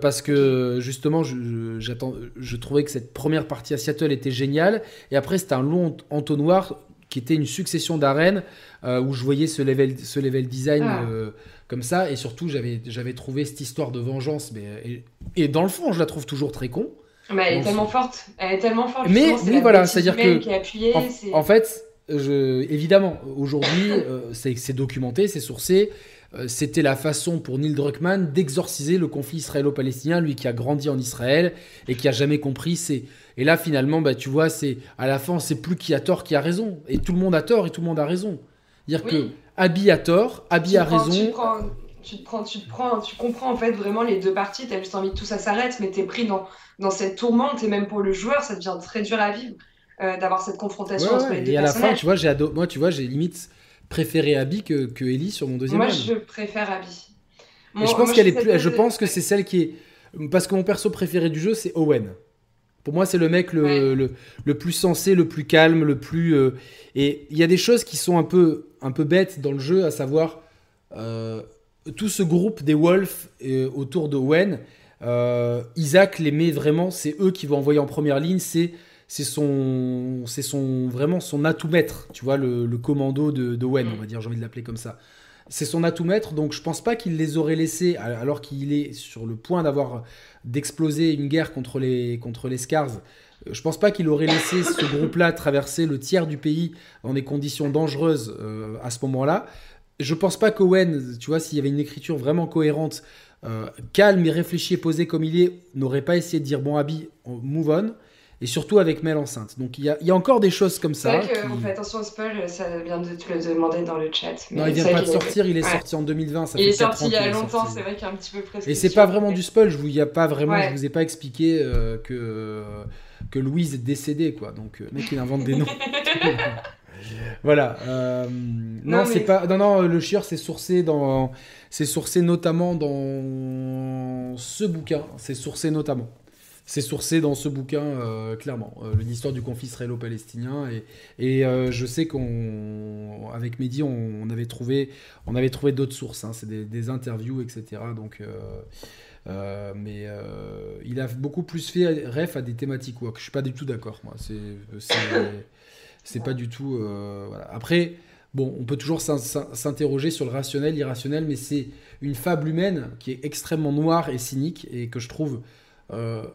Parce que justement, je, je trouvais que cette première partie à Seattle était géniale. Et après, c'était un long entonnoir qui était une succession d'arènes euh, où je voyais ce level, ce level design euh, comme ça. Et surtout, j'avais, trouvé cette histoire de vengeance. Mais, et, dans le fond, je la trouve toujours très con. Mais elle est tellement forte. Elle est tellement forte. Mais oui, voilà, c'est-à-dire que. en, fait évidemment, aujourd'hui, euh, c'est documenté, c'est sourcé. Euh, c'était la façon pour Neil Druckmann d'exorciser le conflit israélo-palestinien, lui qui a grandi en Israël et qui a jamais compris. C'est et là finalement, bah, tu vois, c'est à la fin, c'est plus qui a tort qui a raison, et tout le monde a tort et tout le monde a raison. Dire que Abby a tort, Abby a raison. Tu, prends, tu, te prends, tu, te prends, tu comprends en fait vraiment les deux parties. Tu as juste envie que tout ça s'arrête, mais tu es pris dans, dans cette tourmente et même pour le joueur, ça devient très dur à vivre. Euh, d'avoir cette confrontation entre les deux Et à la fin, tu vois, j'ai moi, tu vois, j'ai limite préféré Abby que, que Ellie sur mon deuxième Moi, je préfère Abby. je pense qu'elle est plus. Je pense que c'est celle qui est. Parce que mon perso préféré du jeu, c'est Owen. Pour moi, c'est le mec le, le, le, plus sensé, le plus calme, le plus. Euh, Et il y a des choses qui sont un peu, un peu bêtes dans le jeu, à savoir euh, tout ce groupe des Wolves autour de Owen. Isaac les met vraiment, c'est eux qui vont envoyer en première ligne, c'est c'est son, c'est son vraiment son atout maître, tu vois, le, commando de, de Wen, on va dire, j'ai envie de l'appeler comme ça. C'est son atout maître, donc je pense pas qu'il les aurait laissés alors qu'il est sur le point d'avoir d'exploser une guerre contre les contre les Scars. Euh, je pense pas qu'il aurait laissé ce groupe-là traverser le tiers du pays dans des conditions dangereuses euh, à ce moment-là. Je pense pas qu'Owen, tu vois, s'il y avait une écriture vraiment cohérente, euh, calme et réfléchi et posé comme il est, n'aurait pas essayé de dire bon Abby, move on et surtout avec Mel enceinte. Donc il y a, y a, encore des choses comme ça. C'est vrai qu'on fait attention au spoil, ça vient de te le demander dans le chat. non, il vient pas de sortir, il est sorti en 2020. Ça il est sorti il y a longtemps, c'est vrai qu'il y a un petit peu presque. Et c'est pas vraiment du spoil, je vous, y a pas vraiment, je vous ai pas expliqué euh, que, que Louise est décédée, quoi. Donc, euh, mec, il invente des noms. voilà. Euh, non, c'est pas. Non, non, le chieur, c'est sourcé dans. C'est sourcé notamment dans ce bouquin. C'est sourcé notamment. C'est sourcé dans ce bouquin, euh, clairement, euh, l'histoire du conflit israélo-palestinien. Et, euh, je sais qu'avec Mehdi, on, avait trouvé, trouvé d'autres sources. Hein, c'est des, interviews, etc. Donc, mais il a beaucoup plus fait ref à des thématiques que Je suis pas du tout d'accord, moi. C'est pas du tout. Après. Bon, on peut toujours s'interroger sur le rationnel, l'irrationnel, mais c'est une fable humaine qui est extrêmement noire et cynique et que je trouve euh,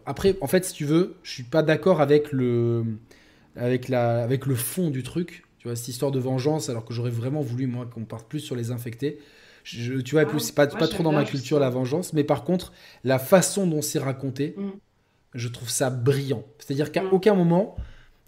après, en fait, si tu veux, je suis pas d'accord avec le, avec, la, avec le fond du truc. Tu vois, cette histoire de vengeance, alors que j'aurais vraiment voulu, moi, qu'on parte plus sur les infectés. Je, tu vois, plus, c'est pas, pas trop dans ma culture la vengeance, mais par contre, la façon dont c'est raconté, mm. je trouve ça brillant. C'est-à-dire qu'à mm. aucun moment,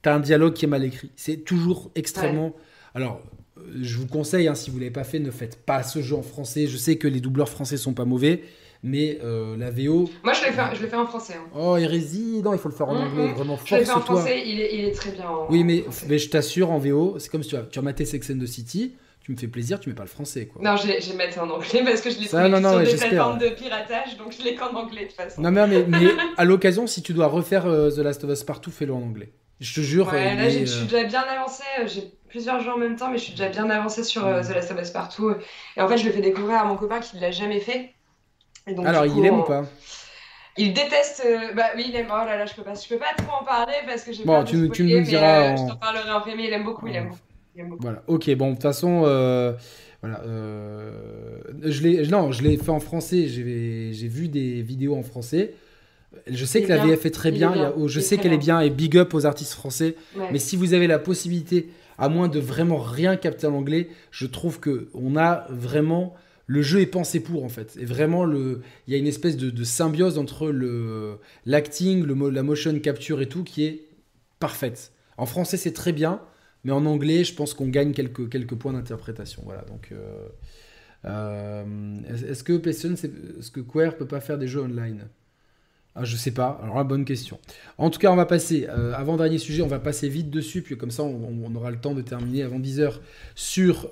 tu as un dialogue qui est mal écrit. C'est toujours extrêmement. Alors, euh, je vous conseille, hein, si vous ne l'avez pas fait, ne faites pas ce jeu en français. Je sais que les doubleurs français sont pas mauvais, mais euh, la VO. Moi, je l'ai fait, je fait en français. Hein. Oh, hérésie Non, il faut le faire en mm, anglais, mm. vraiment. Je l'ai fait en français, il est, il est, très bien. oui, mais, mais je t'assure, en VO, c'est comme si tu as, tu as maté Sex and the City tu me fais plaisir, tu mets pas le français. Quoi. Non, je vais mettre en anglais parce que je l'ai trouvé non, non, sur des plateformes de piratage, donc je l'ai qu'en anglais de toute façon. Non, mais, mais, à l'occasion, si tu dois refaire euh, The Last of Us partout, fais-le en anglais. Je te jure. Ouais, là, je suis déjà bien avancé. Euh, j'ai plusieurs jeux en même temps, mais je suis déjà bien avancé sur euh, The Last of Us partout. Et en fait, je le fais découvrir à mon copain qui ne l'a jamais fait. Donc, Alors, il aime ou pas? Il déteste. Bah oui, il aime. Oh là là, je peux pas, je peux pas trop en parler parce que j'ai bon, tu, tu me diras. Je t'en parlerai en mais il aime beaucoup, il aime beaucoup. Voilà, ok, bon, de toute façon, voilà. Euh, je l'ai, non, je l'ai fait en français. J'ai vu des vidéos en français. Je sais que la VF est très bien. je sais qu'elle est bien et big up aux artistes français. Mais si vous avez la possibilité, à moins de vraiment rien capter en anglais, je trouve que on a vraiment le jeu est pensé pour en fait. Et vraiment, il y a une espèce de, symbiose entre l'acting, la motion capture et tout qui est parfaite. En français, c'est très bien. Mais en anglais, je pense qu'on gagne quelques, points d'interprétation. Voilà, donc. Euh, euh, est-ce que PlayStation, est-ce que Square peut pas faire des jeux online? Ah, je sais pas. Alors, bonne question. En tout cas, on va passer, euh, avant dernier sujet, on va passer vite dessus, puis comme ça, on, aura le temps de terminer avant 10h sur,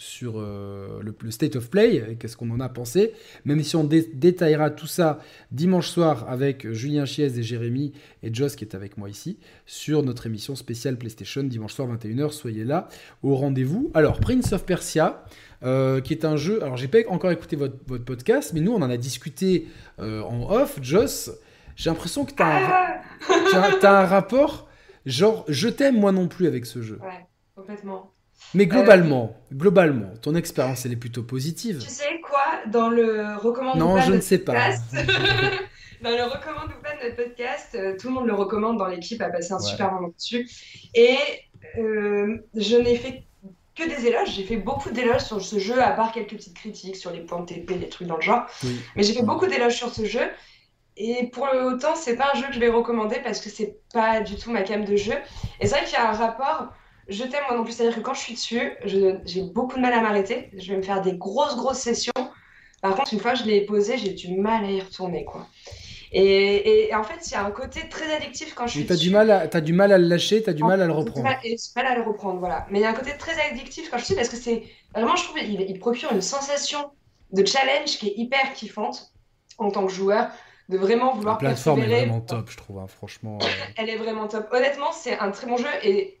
sur euh, le, State of Play, qu'est-ce qu'on en a pensé. Même si on détaillera tout ça dimanche soir avec Julien Chiez et Jérémy et Joss qui est avec moi ici, sur notre émission spéciale PlayStation, dimanche soir 21h. Soyez là au rendez-vous. Alors, Prince of Persia. Euh, qui est un jeu. Alors, j'ai pas encore écouté votre, votre, podcast, mais nous, on en a discuté euh, en off. Joss, j'ai l'impression que tu as, as, un rapport genre je t'aime moi non plus avec ce jeu. Ouais, complètement. Mais globalement, euh, globalement, ton expérience elle est plutôt positive. Tu sais quoi Dans le recommande Non, je ne sais pas. dans le recommande ou pas de notre podcast, tout le monde le recommande dans l'équipe, a passé un super moment dessus. Et je n'ai fait que des éloges. J'ai fait beaucoup d'éloges sur ce jeu, à part quelques petites critiques sur les points de TP, des trucs dans le genre. Mais j'ai fait beaucoup d'éloges sur ce jeu. Et pour autant, c'est pas un jeu que je vais recommander parce que c'est pas du tout ma cam de jeu. Et c'est vrai qu'il y a un rapport. Je t'aime moi non plus, c'est-à-dire que quand je suis dessus, j'ai beaucoup de mal à m'arrêter. Je vais me faire des grosses, grosses sessions. Par contre, une fois que je l'ai posé, j'ai du mal à y retourner, quoi. Et, en fait, il y a un côté très addictif quand je suis. Tu as, du mal à, as du mal à le lâcher, tu as du mal à le reprendre. J'ai mal, à le reprendre, voilà. Mais il y a un côté très addictif quand je suis parce que c'est. Vraiment, je trouve il procure une sensation de challenge qui est hyper kiffante en tant que joueur de vraiment vouloir La plateforme est vraiment top, je trouve, hein, franchement. Euh. Elle est vraiment top. Honnêtement, c'est un très bon jeu et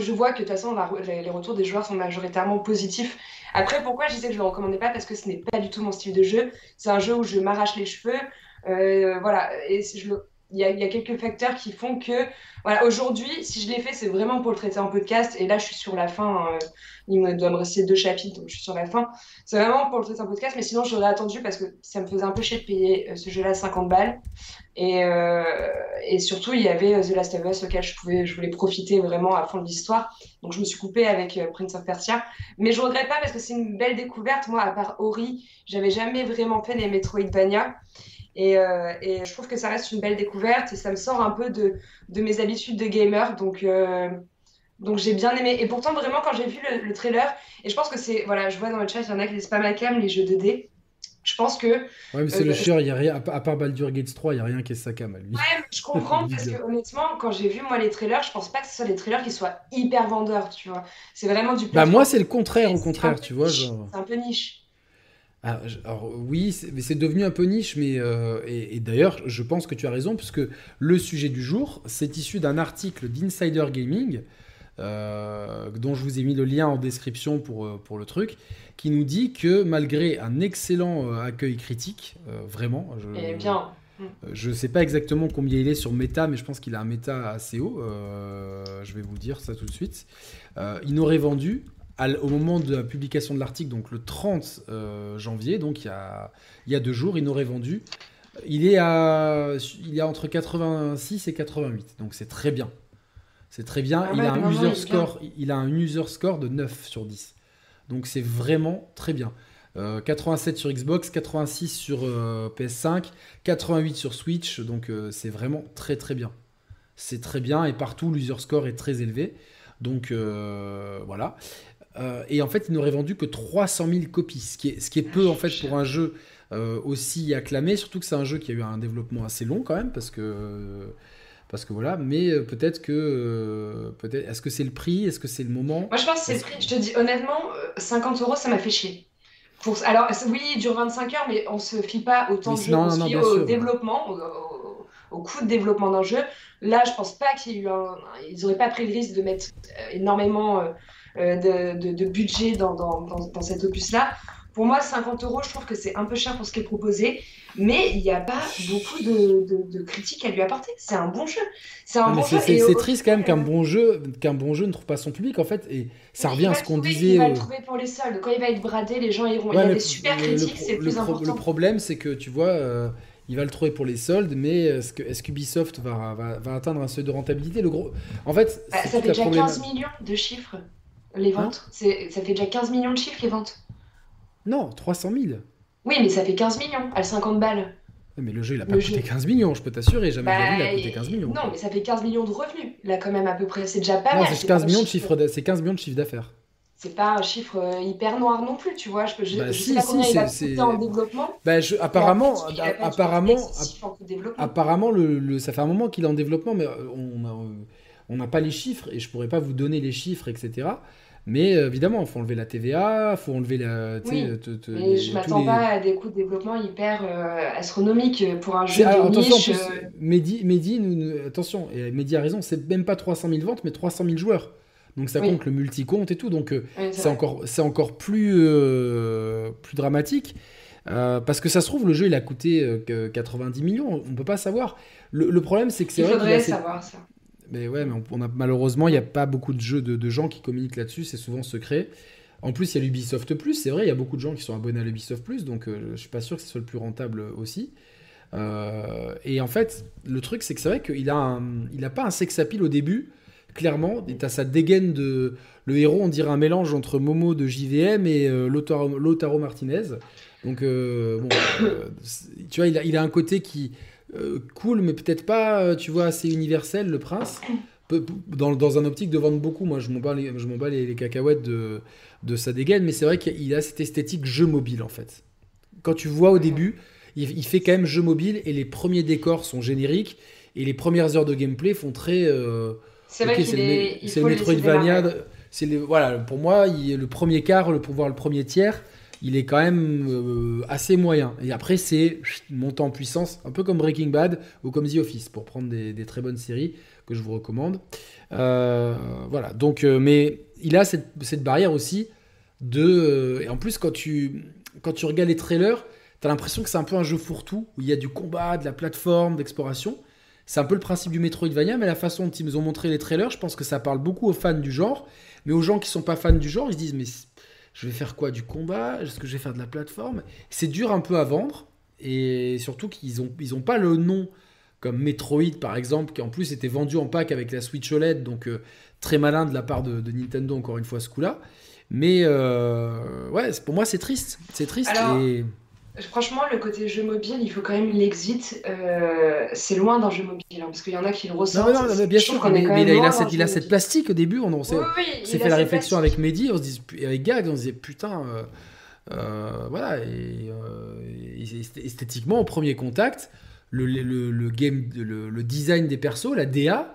je vois que de toute façon, les retours des joueurs sont majoritairement positifs. Après, pourquoi je disais que je ne le recommandais pas? Parce que ce n'est pas du tout mon style de jeu. C'est un jeu où je m'arrache les cheveux, euh, voilà, et je il y, a, quelques facteurs qui font que, voilà, aujourd'hui, si je l'ai fait, c'est vraiment pour le traiter en podcast. Et là, je suis sur la fin. Euh, il me doit me rester deux chapitres, donc je suis sur la fin. C'est vraiment pour le traiter en podcast, mais sinon, j'aurais attendu parce que ça me faisait un peu chier de payer euh, ce jeu-là 50 balles. Et, euh, et, surtout, il y avait The Last of Us auquel je, pouvais, je voulais profiter vraiment à fond de l'histoire. Donc, je me suis coupée avec Prince of Persia. Mais je regrette pas parce que c'est une belle découverte. Moi, à part Ori, j'avais jamais vraiment fait les Metroidvania. Euh, et, je trouve que ça reste une belle découverte et ça me sort un peu de, de mes habitudes de gamer. Donc, euh, donc j'ai bien aimé. Et pourtant, vraiment, quand j'ai vu le, trailer, et je pense que c'est. Voilà, je vois dans le chat, il y en a qui disent pas ma cam, les jeux 2D. Je pense que. Ouais, mais c'est le euh, chieur, il y a rien, à part Baldur Gates 3, il n'y a rien qui est sa cam à lui. Ouais, je comprends parce que honnêtement, quand j'ai vu moi les trailers, je pense pas que ce soit des trailers qui soient hyper vendeurs, tu vois. C'est vraiment du. Bah, moi, c'est le contraire, au contraire, tu vois. C'est un peu niche. Ah, alors, oui, c'est devenu un peu niche, mais euh, et, d'ailleurs, je pense que tu as raison, puisque le sujet du jour, c'est issu d'un article d'Insider Gaming, euh, dont je vous ai mis le lien en description pour, euh, pour le truc, qui nous dit que malgré un excellent accueil critique, vraiment, je, ne sais pas exactement combien il est sur Meta, mais je pense qu'il a un Meta assez haut. je vais vous dire ça tout de suite. il n'aurait vendu au moment de la publication de l'article, donc le 30 euh, janvier, donc il y, a, il y a deux jours, il n'aurait vendu. Il est, à, il est entre 86 et 88, donc c'est très bien. C'est très bien. Ah il, a un user score, il a un user score de 9 sur 10. Donc c'est vraiment très bien. 87 sur Xbox, 86 sur PS5, 88 sur Switch, donc c'est vraiment très très bien. C'est très bien et partout l'user score est très élevé. Donc voilà. Et en fait, il n'aurait vendu que 300 000 copies, ce qui est, ce qui est peu en fait pour un jeu aussi acclamé, surtout que c'est un jeu qui a eu un développement assez long quand même, parce que parce que voilà, mais euh, peut-être que. Euh, peut-être, est-ce que c'est le prix? Est-ce que c'est le moment? Moi, je pense que c'est le prix. Je te dis honnêtement, 50 euh, euros, ça m'a fait chier. Pour... Alors, oui, il dure 25 heures, mais on se fie pas autant de jeu, on se fie au développement, au, coût de développement d'un jeu. Là, je pense pas qu'ils Ils auraient pas pris le risque de mettre énormément de, budget dans, dans, dans cet opus-là. Pour moi, 50 euros, je trouve que c'est un peu cher pour ce qui est proposé, mais il n'y a pas beaucoup de, critiques à lui apporter. C'est un bon jeu. C'est bon triste quand même qu'un bon jeu, qu'un bon jeu ne trouve pas son public en fait, et ça revient à ce qu'on disait. Il va le trouver pour les soldes. Quand il va être bradé, les gens iront. il y a des super critiques, c'est le plus important. Le problème, c'est que tu vois. Euh, il va le trouver pour les soldes, mais est-ce que est qu'Ubisoft va, va, atteindre un seuil de rentabilité? Le gros... En fait, bah, ça fait déjà 15 millions de chiffres, les hein ventes. ça fait déjà 15 millions de chiffres, les ventes. Non, 300 000. Oui, mais ça fait 15 millions, à 50 balles. Mais le jeu, il a pas coûté 15 millions, je peux t'assurer. Jamais bah, il a coûté 15 millions. Non, mais ça fait 15 millions de revenus, là, quand même, à peu près. C'est déjà pas non, C'est 15, millions de chiffre... 15 millions de chiffre d'affaires. C'est pas un chiffre euh, hyper noir non plus, tu vois. Je, je, bah, sais pas combien il a coûté en développement. Bah, je, apparemment, apparemment, apparemment le, ça fait un moment qu'il est en développement, mais euh, on n'a pas les chiffres et je pourrais pas vous donner les chiffres, etc. Mais euh, évidemment, il faut enlever la TVA, il faut enlever la. Oui, mais je m'attends pas à des coûts de développement hyper euh, astronomiques pour un jeu de attention, niche. Plus, euh. Mehdi, Mehdi attention, et Mehdi a raison, c'est même pas 300 000 ventes, mais 300 000 joueurs. Donc ça compte le multi-compte et tout, donc c'est encore, encore plus, plus dramatique. parce que ça se trouve, le jeu il a coûté 90 millions, on peut pas savoir. Le, problème c'est que c'est vrai. Il faudrait savoir ça. Mais ouais, mais malheureusement, il n'y a pas beaucoup de jeux de, gens qui communiquent là-dessus, c'est souvent secret. En plus, il y a l'Ubisoft Plus, c'est vrai, il y a beaucoup de gens qui sont abonnés à l'Ubisoft Plus, donc euh, je suis pas sûr que ce soit le plus rentable aussi. Euh, et en fait, le truc, c'est que c'est vrai qu'il a, pas un sex appeal au début, clairement. Et as sa dégaine de. Le héros, on dirait un mélange entre Momo de JVM et euh, Lotaro, Martinez. Donc, bon, tu vois, il a, il a un côté qui euh, cool, mais peut-être pas, euh, tu vois, assez universel, le prince. Dans, dans un optique de vendre beaucoup, moi je m'en bats, les, je bats les, cacahuètes de, de sa dégaine, mais c'est vrai qu'il a cette esthétique jeu mobile en fait. Quand tu vois au début, il, fait quand même jeu mobile et les premiers décors sont génériques et les premières heures de gameplay font très. Euh, c'est vrai c'est le, le Metroidvania. C'est voilà, pour moi, il, le premier quart, le, pour voir le premier tiers, il est quand même euh, assez moyen. Et après, c'est montant en puissance, un peu comme Breaking Bad ou comme The Office, pour prendre des, très bonnes séries que je vous recommande. Euh, voilà, donc, euh, mais il a cette, barrière aussi de. et en plus, quand tu, regardes les trailers, tu as l'impression que c'est un peu un jeu fourre-tout, où il y a du combat, de la plateforme, d'exploration. C'est un peu le principe du Metroidvania, mais la façon dont ils nous ont montré les trailers, je pense que ça parle beaucoup aux fans du genre. Mais aux gens qui sont pas fans du genre, ils se disent, mais je vais faire quoi Du combat? Est-ce que je vais faire de la plateforme? C'est dur un peu à vendre. Et surtout qu'ils n'ont ils ont pas le nom comme Metroid par exemple, qui en plus était vendu en pack avec la Switch OLED, donc euh, très malin de la part de, Nintendo encore une fois ce coup-là. Mais euh, ouais, pour moi c'est triste, c'est triste. et... Franchement, le côté jeu mobile, il faut quand même l'exit. Euh, c'est loin d'un jeu mobile, hein, parce qu'il y en a qui le ressentent. Non, non, bien sûr, mais, il, a, cette, il a cette plastique au début. On, s'est fait la réflexion avec Mehdi, on se dit, avec Gag, on se disait putain, euh, euh, voilà. Et, esthétiquement, au premier contact, le, le, le game, le, design des persos, la DA,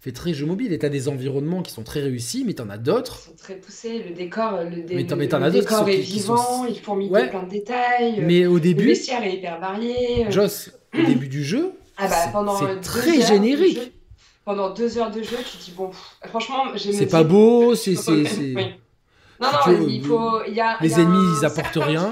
fait très jeu mobile. Et t'as des environnements qui sont très réussis, mais t'en as d'autres. Ils sont très poussés. Le décor, le, mais le décor est vivant, il faut mettre plein de détails. Mais au début. Le bestiaire est hyper varié. Joss, au début du jeu, ah bah, c'est très générique. pendant deux heures de jeu, tu te dis, bon, franchement, j'ai C'est pas beau, c'est. Non, non, il faut. Y a, les ennemis, ils apportent rien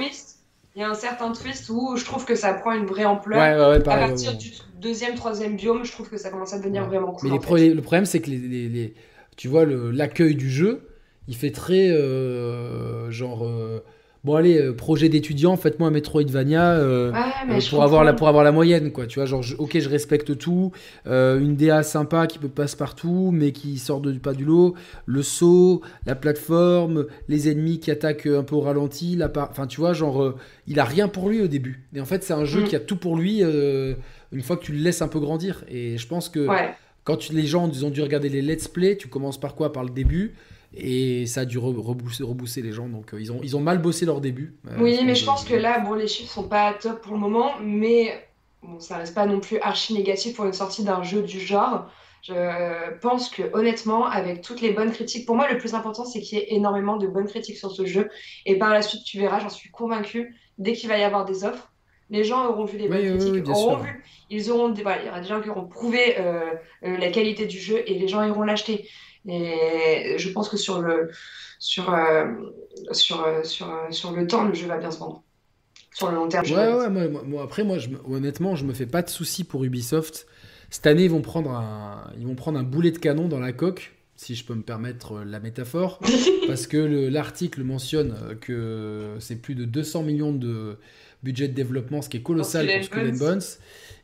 il y a un certain twist où je trouve que ça prend une vraie ampleur. à partir du deuxième, troisième biome, je trouve que ça commence à devenir vraiment cool. Mais le problème, c'est que les, tu vois l'accueil du jeu, il fait très euh, genre. Euh, bon allez, euh, projet d'étudiant, faites-moi un Metroidvania euh, euh, pour, avoir la, pour avoir la moyenne, quoi. Tu vois, genre, ok, je respecte tout, une DA sympa qui peut passer partout, mais qui sort de, pas du lot, le saut, la plateforme, les ennemis qui attaquent un peu au ralenti, la enfin, tu vois, genre, il a rien pour lui au début. Et en fait, c'est un jeu mm. qui a tout pour lui une fois que tu le laisses un peu grandir. Et je pense que quand les gens ont dû regarder les let's play, tu commences par quoi? Par le début. Et ça a dû rebousser, les gens. Donc, euh, ils, ont, ils ont mal bossé leur début. Euh, oui, mais je pense que là, bon, les chiffres sont pas top pour le moment. Mais bon, ça reste pas non plus archi négatif pour une sortie d'un jeu du genre. Je pense que honnêtement, avec toutes les bonnes critiques, pour moi, le plus important, c'est qu'il y ait énormément de bonnes critiques sur ce jeu. Et par la suite, tu verras, j'en suis convaincue, dès qu'il va y avoir des offres, les gens auront vu les bonnes critiques, auront vu, ils auront, il y aura des gens qui auront prouvé euh, la qualité du jeu et les gens iront l'acheter. Et je pense que sur le, sur, euh, sur, euh, sur, euh, sur le temps, le jeu va bien se vendre. Sur le long terme. Ouais, ouais, moi, après, moi, je, honnêtement, je me fais pas de soucis pour Ubisoft. Cette année, ils vont prendre un, ils vont prendre un boulet de canon dans la coque, si je peux me permettre la métaphore, parce que l'article mentionne que c'est plus de 200 millions de budget de développement, ce qui est colossal pour Skull Bones.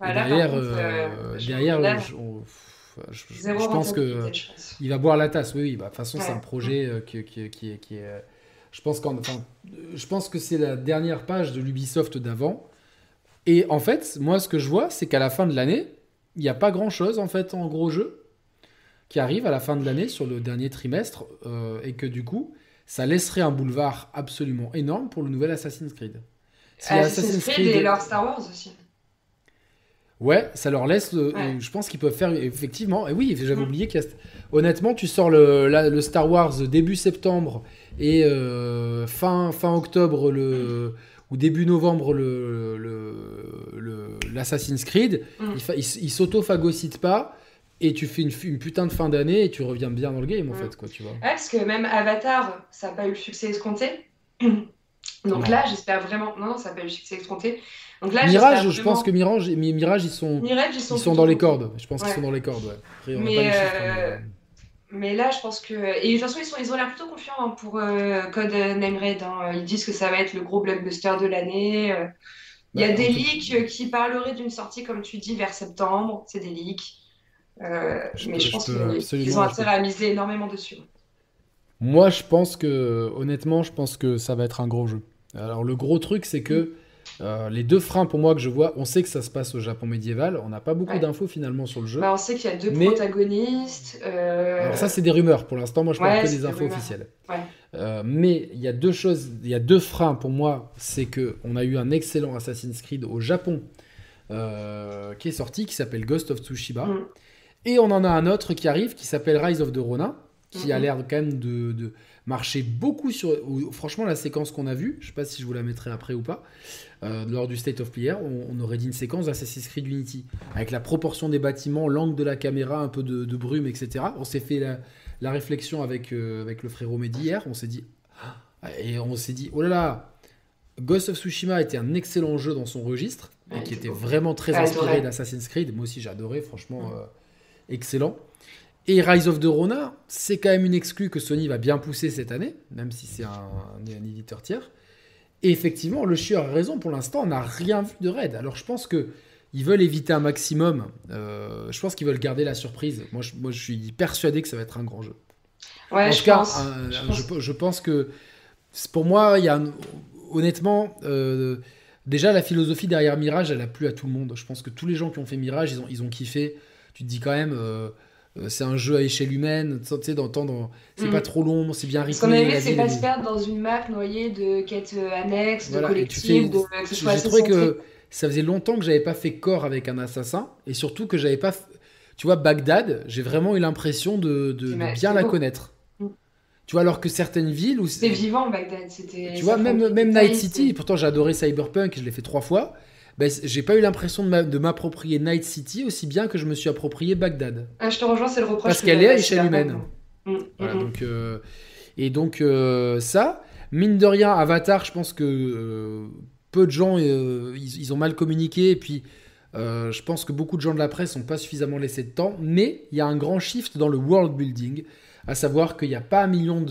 et derrière, derrière je, pense que il va boire la tasse. Oui, oui. Bah, de toute façon, c'est un projet euh, qui, qui, qui, est. Euh, je pense, je pense que c'est la dernière page de l'Ubisoft d'avant. Et en fait, moi, ce que je vois, c'est qu'à la fin de l'année, il n'y a pas grand-chose en fait en gros jeu qui arrive à la fin de l'année sur le dernier trimestre euh, et que du coup, ça laisserait un boulevard absolument énorme pour le nouvel Assassin's Creed. Assassin's, Creed, et leur Star Wars aussi. Ouais, ça leur laisse. je pense qu'ils peuvent faire effectivement. Et oui, j'avais mm. oublié qu'il y a. Honnêtement, tu sors le, le, Star Wars début septembre et euh, fin, fin octobre le, ou début novembre le, l'Assassin's Creed. Mm. Il, il, s'auto-phagocyte pas et tu fais une, une putain de fin d'année et tu reviens bien dans le game en mm. fait quoi tu vois. Ouais, parce que même Avatar, ça n'a pas eu le succès escompté. Donc là, j'espère vraiment. Non, non, ça n'a pas eu le succès escompté. Mirage, je pense que Mirage, Mirage, ils sont, ils sont, dans les cordes. Je pense qu'ils sont dans les cordes. Ouais. mais, euh, mais là, je pense que et de toute façon, ils, sont, ils ont l'air plutôt confiants hein, pour euh, Code Name Red. Hein. Ils disent que ça va être le gros blockbuster de l'année. Euh. Il y a bah, des leaks qui parleraient d'une sortie, comme tu dis, vers septembre. C'est des leaks. mais je pense qu'ils ont intérêt à miser énormément dessus. Moi, je pense que, honnêtement, je pense que ça va être un gros jeu. Alors, le gros truc, c'est que euh, les deux freins pour moi que je vois, on sait que ça se passe au Japon médiéval, on n'a pas beaucoup d'infos finalement sur le jeu. Bah, on sait qu'il y a deux protagonistes. Euh, Alors ça c'est des rumeurs pour l'instant, moi je parle que des infos officielles. Euh, mais il y a deux choses, il y a deux freins pour moi, c'est que on a eu un excellent Assassin's Creed au Japon qui est sorti, qui s'appelle Ghost of Tsushima, mm. et on en a un autre qui arrive qui s'appelle Rise of the Ronin, qui a mm-hmm. l'air quand même de, marcher beaucoup sur. Franchement, la séquence qu'on a vue, je sais pas si je vous la mettrai après ou pas, euh, lors du State of Play, on, aurait dit une séquence d'Assassin's Creed Unity, avec la proportion des bâtiments, l'angle de la caméra, un peu de, brume, etc. On s'est fait la, réflexion avec, euh, avec le frérot Mehdi hier, on s'est dit, ah, et on s'est dit, oh là là, Ghost of Tsushima était un excellent jeu dans son registre, et qui était vraiment très inspiré d'Assassin's Creed. Moi aussi, j'ai adoré, franchement, euh, excellent. Et Rise of the Rona, c'est quand même une exclue que Sony va bien pousser cette année, même si c'est un, un, éditeur tiers. Et effectivement, le chieur a raison, pour l'instant, on n'a rien vu de Red. Alors je pense que ils veulent éviter un maximum. Euh, je pense qu'ils veulent garder la surprise. Moi je, moi, je suis persuadé que ça va être un grand jeu. Ouais, en je, tout cas, pense. je, pense. que pour moi, il y a honnêtement, euh, déjà la philosophie derrière Mirage, elle a plu à tout le monde. Je pense que tous les gens qui ont fait Mirage, ils ont, ils ont kiffé. Tu te dis quand même, euh, euh, c'est un jeu à échelle humaine, tu sais, d'entendre, c'est pas mm. trop long, c'est bien rythmé. Ce qu'on aimé, c'est pas se perdre dans une map noyée de quêtes euh, annexes, de collectifs, de que J'ai trouvé que ça faisait longtemps que j'avais pas fait corps avec un assassin, et surtout que j'avais pas. Tu vois, Bagdad, j'ai vraiment eu l'impression de, de, bien la connaître. Mm. Tu vois, alors que certaines villes où c'était vivant Bagdad, c'était. Tu vois, même même Night City. Pourtant, j'ai adoré Cyberpunk, je l'ai fait trois fois ben, j'ai pas eu l'impression de m'approprier Night City aussi bien que je me suis approprié Bagdad. Ah, je te rejoins, c'est le reproche. Parce qu'elle est à échelle humaine. Mm, mm, voilà, mm. donc, euh, et donc, euh, ça, mine de rien, Avatar, je pense que euh, peu de gens, ils, ils, ont mal communiqué. Et puis, je pense que beaucoup de gens de la presse n'ont pas suffisamment laissé de temps. Mais il y a un grand shift dans le world building à savoir qu'il n'y a pas un million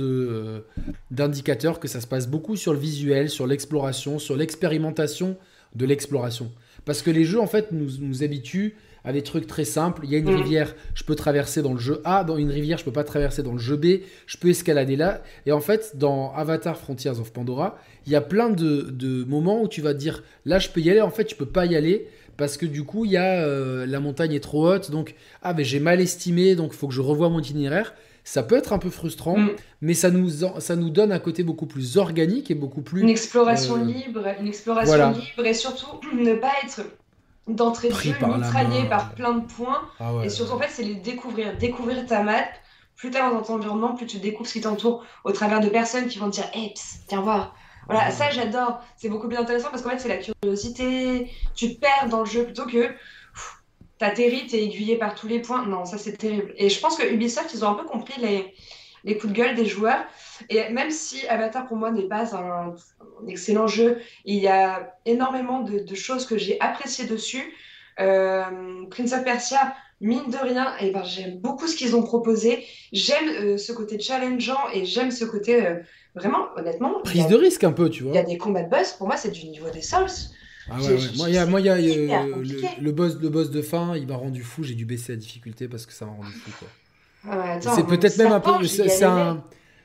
d'indicateurs, que ça se passe beaucoup sur le visuel, sur l'exploration, sur l'expérimentation de l'exploration. Parce que les jeux, en fait, nous, nous habituent à des trucs très simples. Il y a une mm. rivière, je peux traverser dans le jeu A, dans une rivière, je peux pas traverser dans le jeu B, je peux escalader là. Et en fait, dans Avatar Frontiers of Pandora, il y a plein de, moments où tu vas te dire, là, je peux y aller, en fait, je peux pas y aller. Parce que du coup, il y a euh, la montagne est trop haute, donc ah ben j'ai mal estimé, donc il faut que je revoie mon itinéraire. Ça peut être un peu frustrant, mm. mais ça nous, ça nous donne un côté beaucoup plus organique et beaucoup plus. Une exploration euh, libre, une exploration libre et surtout ne pas être d'entrée de jeu mitraillé par plein de points. Ah et surtout, en fait, c'est les découvrir. Découvrir ta map. Plus tu dans ton environnement, plus tu découvres ce qui t'entoure au travers de personnes qui vont te dire Hey, viens voir. Voilà, ça j'adore. C'est beaucoup plus intéressant parce qu'en fait, c'est la curiosité. Tu te perds dans le jeu plutôt que t'atterris, t'es aiguillé par tous les points. Non, ça c'est terrible. Et je pense que Ubisoft, ils ont un peu compris les, les coups de gueule des joueurs. Et même si Avatar pour moi n'est pas un, excellent jeu, il y a énormément de, choses que j'ai appréciées dessus. Euh, Prince of Persia, mine de rien, et eh ben, j'aime beaucoup ce qu'ils ont proposé. J'aime euh, ce côté challengeant et j'aime ce côté euh, vraiment, honnêtement. Prise de risque un peu, tu vois. Il y a des combats de boss, pour moi, c'est du niveau des Souls. Ah ouais, Moi, il y a, moi, y a le, boss, le boss de fin, il m'a rendu fou. J'ai dû baisser la difficulté parce que ça m'a rendu fou. Quoi c'est peut-être même un peu.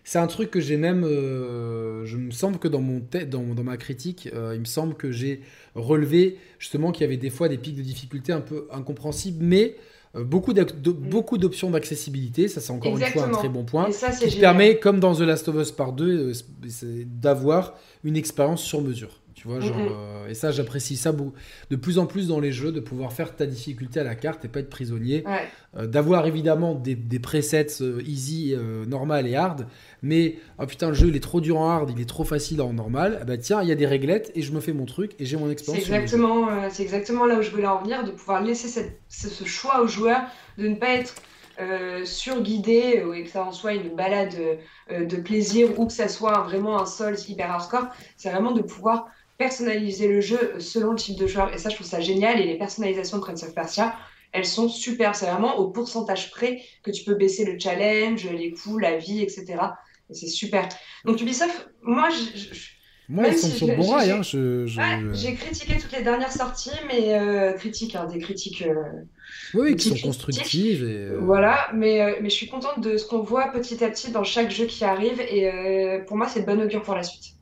C'est un, truc que j'ai même. Euh, je me semble que dans, mon dans, dans ma critique, euh, il me semble que j'ai relevé justement qu'il y avait des fois des pics de difficulté un peu incompréhensibles, mais euh, beaucoup beaucoup d'options d'accessibilité. Ça, c'est encore une fois un très bon point. qui permet, comme dans The Last of Us Part 2, d'avoir une expérience sur mesure. Tu vois, genre, euh, et ça, j'apprécie ça de plus en plus dans les jeux, de pouvoir faire ta difficulté à la carte et pas être prisonnier. Euh, d'avoir évidemment des, des presets euh, easy, normal et hard, mais oh putain, le jeu il est trop dur en hard, il est trop facile en normal. bah tiens, il y a des réglettes et je me fais mon truc et j'ai mon expérience. C'est exactement, c'est exactement là où je voulais en venir, de pouvoir laisser cette, ce choix aux joueurs, de ne pas être surguidé et que ça en soit une balade de plaisir ou que ça soit vraiment un sol hyper hardcore, c'est vraiment de pouvoir personnaliser le jeu selon le type de joueur. Et ça, je trouve ça génial. Et les personnalisations de Prince of Persia, elles sont super. C'est vraiment au pourcentage près que tu peux baisser le challenge, les coups, la vie, etc. Et c'est super. Donc Ubisoft, moi, je, moi, ils sont sur le bon rail. Hein, j'ai critiqué toutes les dernières sorties, mais euh, critiques, hein, des critiques. Euh, oui, qui sont constructives. Et, euh, Voilà, mais, mais je suis contente de ce qu'on voit petit à petit dans chaque jeu qui arrive. Et pour moi, c'est de bonne augure pour la suite.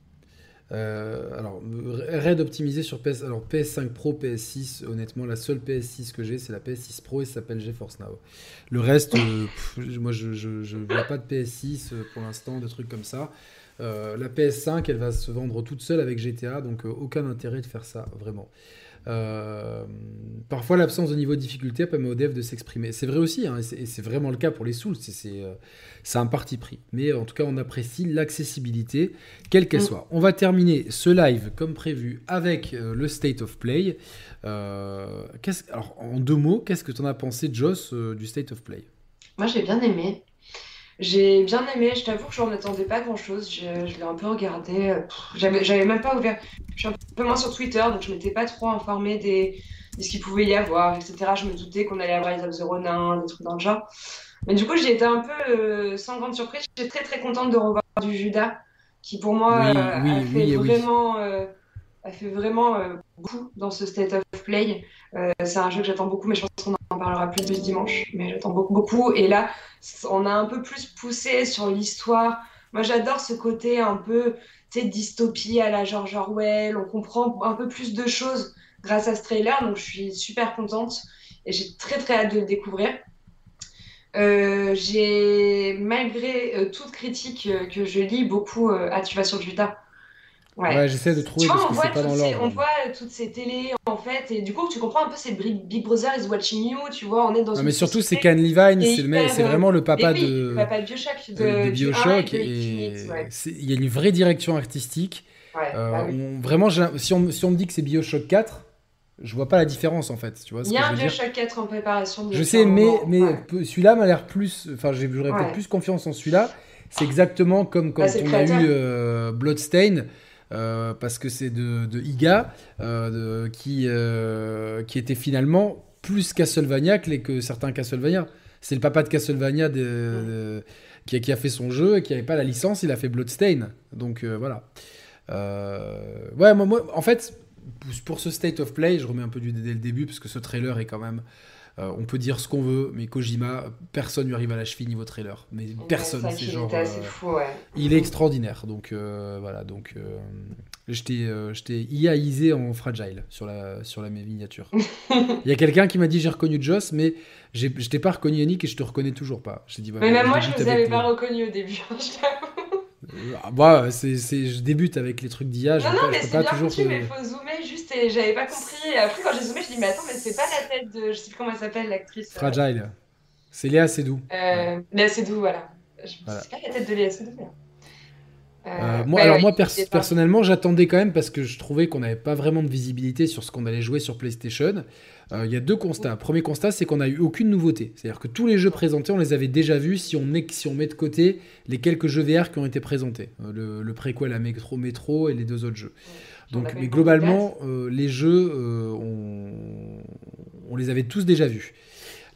Euh, alors, RAID optimisé sur PS, alors PS5 Pro, PS6, honnêtement, la seule PS6 que j'ai, c'est la PS6 Pro et ça s'appelle GeForce Now. Le reste, euh, moi, je ne vois pas de PS6 euh, pour l'instant, des trucs comme ça. la PS5, elle va se vendre toute seule avec GTA, donc aucun intérêt de faire ça, vraiment. Euh, parfois, l'absence de niveau de difficulté permet aux devs de s'exprimer. C'est vrai aussi, hein, et c'est vraiment le cas pour les Souls, euh, c'est un parti pris. Mais en tout cas, on apprécie l'accessibilité, quelle qu'elle mm. soit. On va terminer ce live, comme prévu, avec euh, le State of Play. alors, en deux mots, qu'est-ce que tu en as pensé, Joss, du State of Play? Moi, j'ai bien aimé. J'ai bien aimé, je t'avoue que je n'en attendais pas grand chose. Je, l'ai un peu regardé. J'avais même pas ouvert. Je suis un peu moins sur Twitter, donc je m'étais pas trop informée des, de ce qu'il pouvait y avoir, etc. Je me doutais qu'on allait avoir Rise of the Ronin, des trucs dans le genre. Mais du coup, j'ai été un peu euh, sans grande surprise. J'étais très très contente de revoir du Judas, qui pour moi euh, a, fait vraiment, euh, a, fait vraiment, beaucoup dans ce State of Play. C'est un jeu que j'attends beaucoup, mais je pense qu'on en parlera plus de dimanche. Mais j'attends beaucoup, beaucoup. Et là, on a un peu plus poussé sur l'histoire. Moi, j'adore ce côté un peu dystopie à la George Orwell. On comprend un peu plus de choses grâce à ce trailer. Donc, je suis super contente et j'ai très, très hâte de le découvrir. Euh, j'ai, malgré euh, toute critique euh, que je lis, beaucoup Ah, tu vas sur Juta Ouais, j'essaie de trouver parce on, voit pas dans on voit toutes ces télés en fait, et du coup tu comprends un peu ces Big Brother is watching you, tu vois, on est dans. Non, mais surtout c'est Ken Levine, c'est vraiment le papa de. Le papa de Bioshock. De, de Bioshock et il y a une vraie direction artistique. Ouais, euh, bah vraiment, si on, si on me dit que c'est Bioshock 4, je vois pas la différence en fait. Tu vois, il y a un Bioshock 4 en préparation. Je sais, mais, mais celui-là m'a l'air plus. Enfin, j'aurais peut-être plus confiance en celui-là. C'est exactement comme quand bah, on a eu euh, Bloodstain. Euh, parce que c'est de, Iga, euh, qui, euh, qui était finalement plus Castlevania que, certains Castlevania. C'est le papa de Castlevania qui, qui, a fait son jeu et qui n'avait pas la licence, il a fait Bloodstain. Donc voilà. ouais, moi, moi, en fait, pour ce State of Play, je remets un peu du dès le début parce que ce trailer est quand même euh, on peut dire ce qu'on veut, mais Kojima, personne lui arrive à la cheville niveau trailer. Mais personne, c'est genre. Euh, il est extraordinaire. Donc euh, voilà, donc j'étais IAisé en fragile sur la, sur la miniature. Il y a quelqu'un qui m'a dit j'ai reconnu Joss, mais je t'ai pas reconnu Yannick et je te reconnais toujours pas. Dit, mais même moi, je ne vous avais pas reconnu au début. Ah, bah, c'est, je débute avec les trucs d'IA. Non, non, mais c'est bien toujours. mais il faut zoomer juste et j'avais pas compris. Après, quand j'ai zoomé, je me dis, mais attends, mais c'est pas la tête de. Je sais plus comment elle s'appelle, l'actrice. Euh. Fragile. C'est Léa Seydoux. Euh, Léa Seydoux, voilà. Je... voilà. C'est pas la tête de Léa Seydoux, euh, euh, moi, alors moi personnellement, j'attendais quand même parce que je trouvais qu'on n'avait pas vraiment de visibilité sur ce qu'on allait jouer sur PlayStation. Euh, il y a deux constats. Premier constat, c'est qu'on n'a eu aucune nouveauté. C'est-à-dire que tous les jeux présentés, on les avait déjà vus si on, met, si on met de côté les quelques jeux VR qui ont été présentés. le, le préquel à Metro Metro et les deux autres jeux. Donc, mais globalement, les jeux, on, on, les avait tous déjà vus.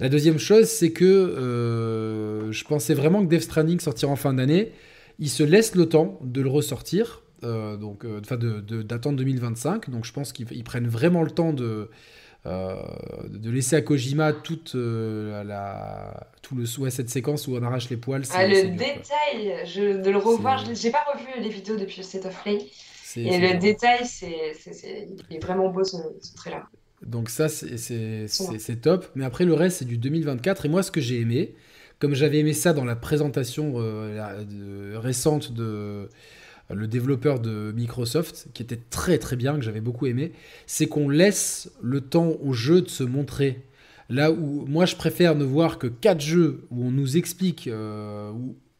La deuxième chose, c'est que je pensais vraiment que Death Stranding sortirait en fin d'année. Ils se laissent le temps de le ressortir, euh, donc, euh, enfin d'attendre 2025. Donc je pense qu'ils prennent vraiment le temps de, euh, de laisser à Kojima toute la, tout le ouais, cette séquence où on arrache les poils. Ah, le détail, je, de le revoir, je n'ai pas revu les vidéos depuis le State of Play. Et le détail, c'est, il est vraiment beau ce, ce trailer. Donc ça, c'est top. Mais après, le reste, c'est du 2024. Et moi, ce que j'ai aimé, comme j'avais aimé ça dans la présentation euh, récente de le développeur de Microsoft, qui était très très bien, que j'avais beaucoup aimé, c'est qu'on laisse le temps au jeu de se montrer. Là où moi je préfère ne voir que quatre jeux où on nous explique, euh,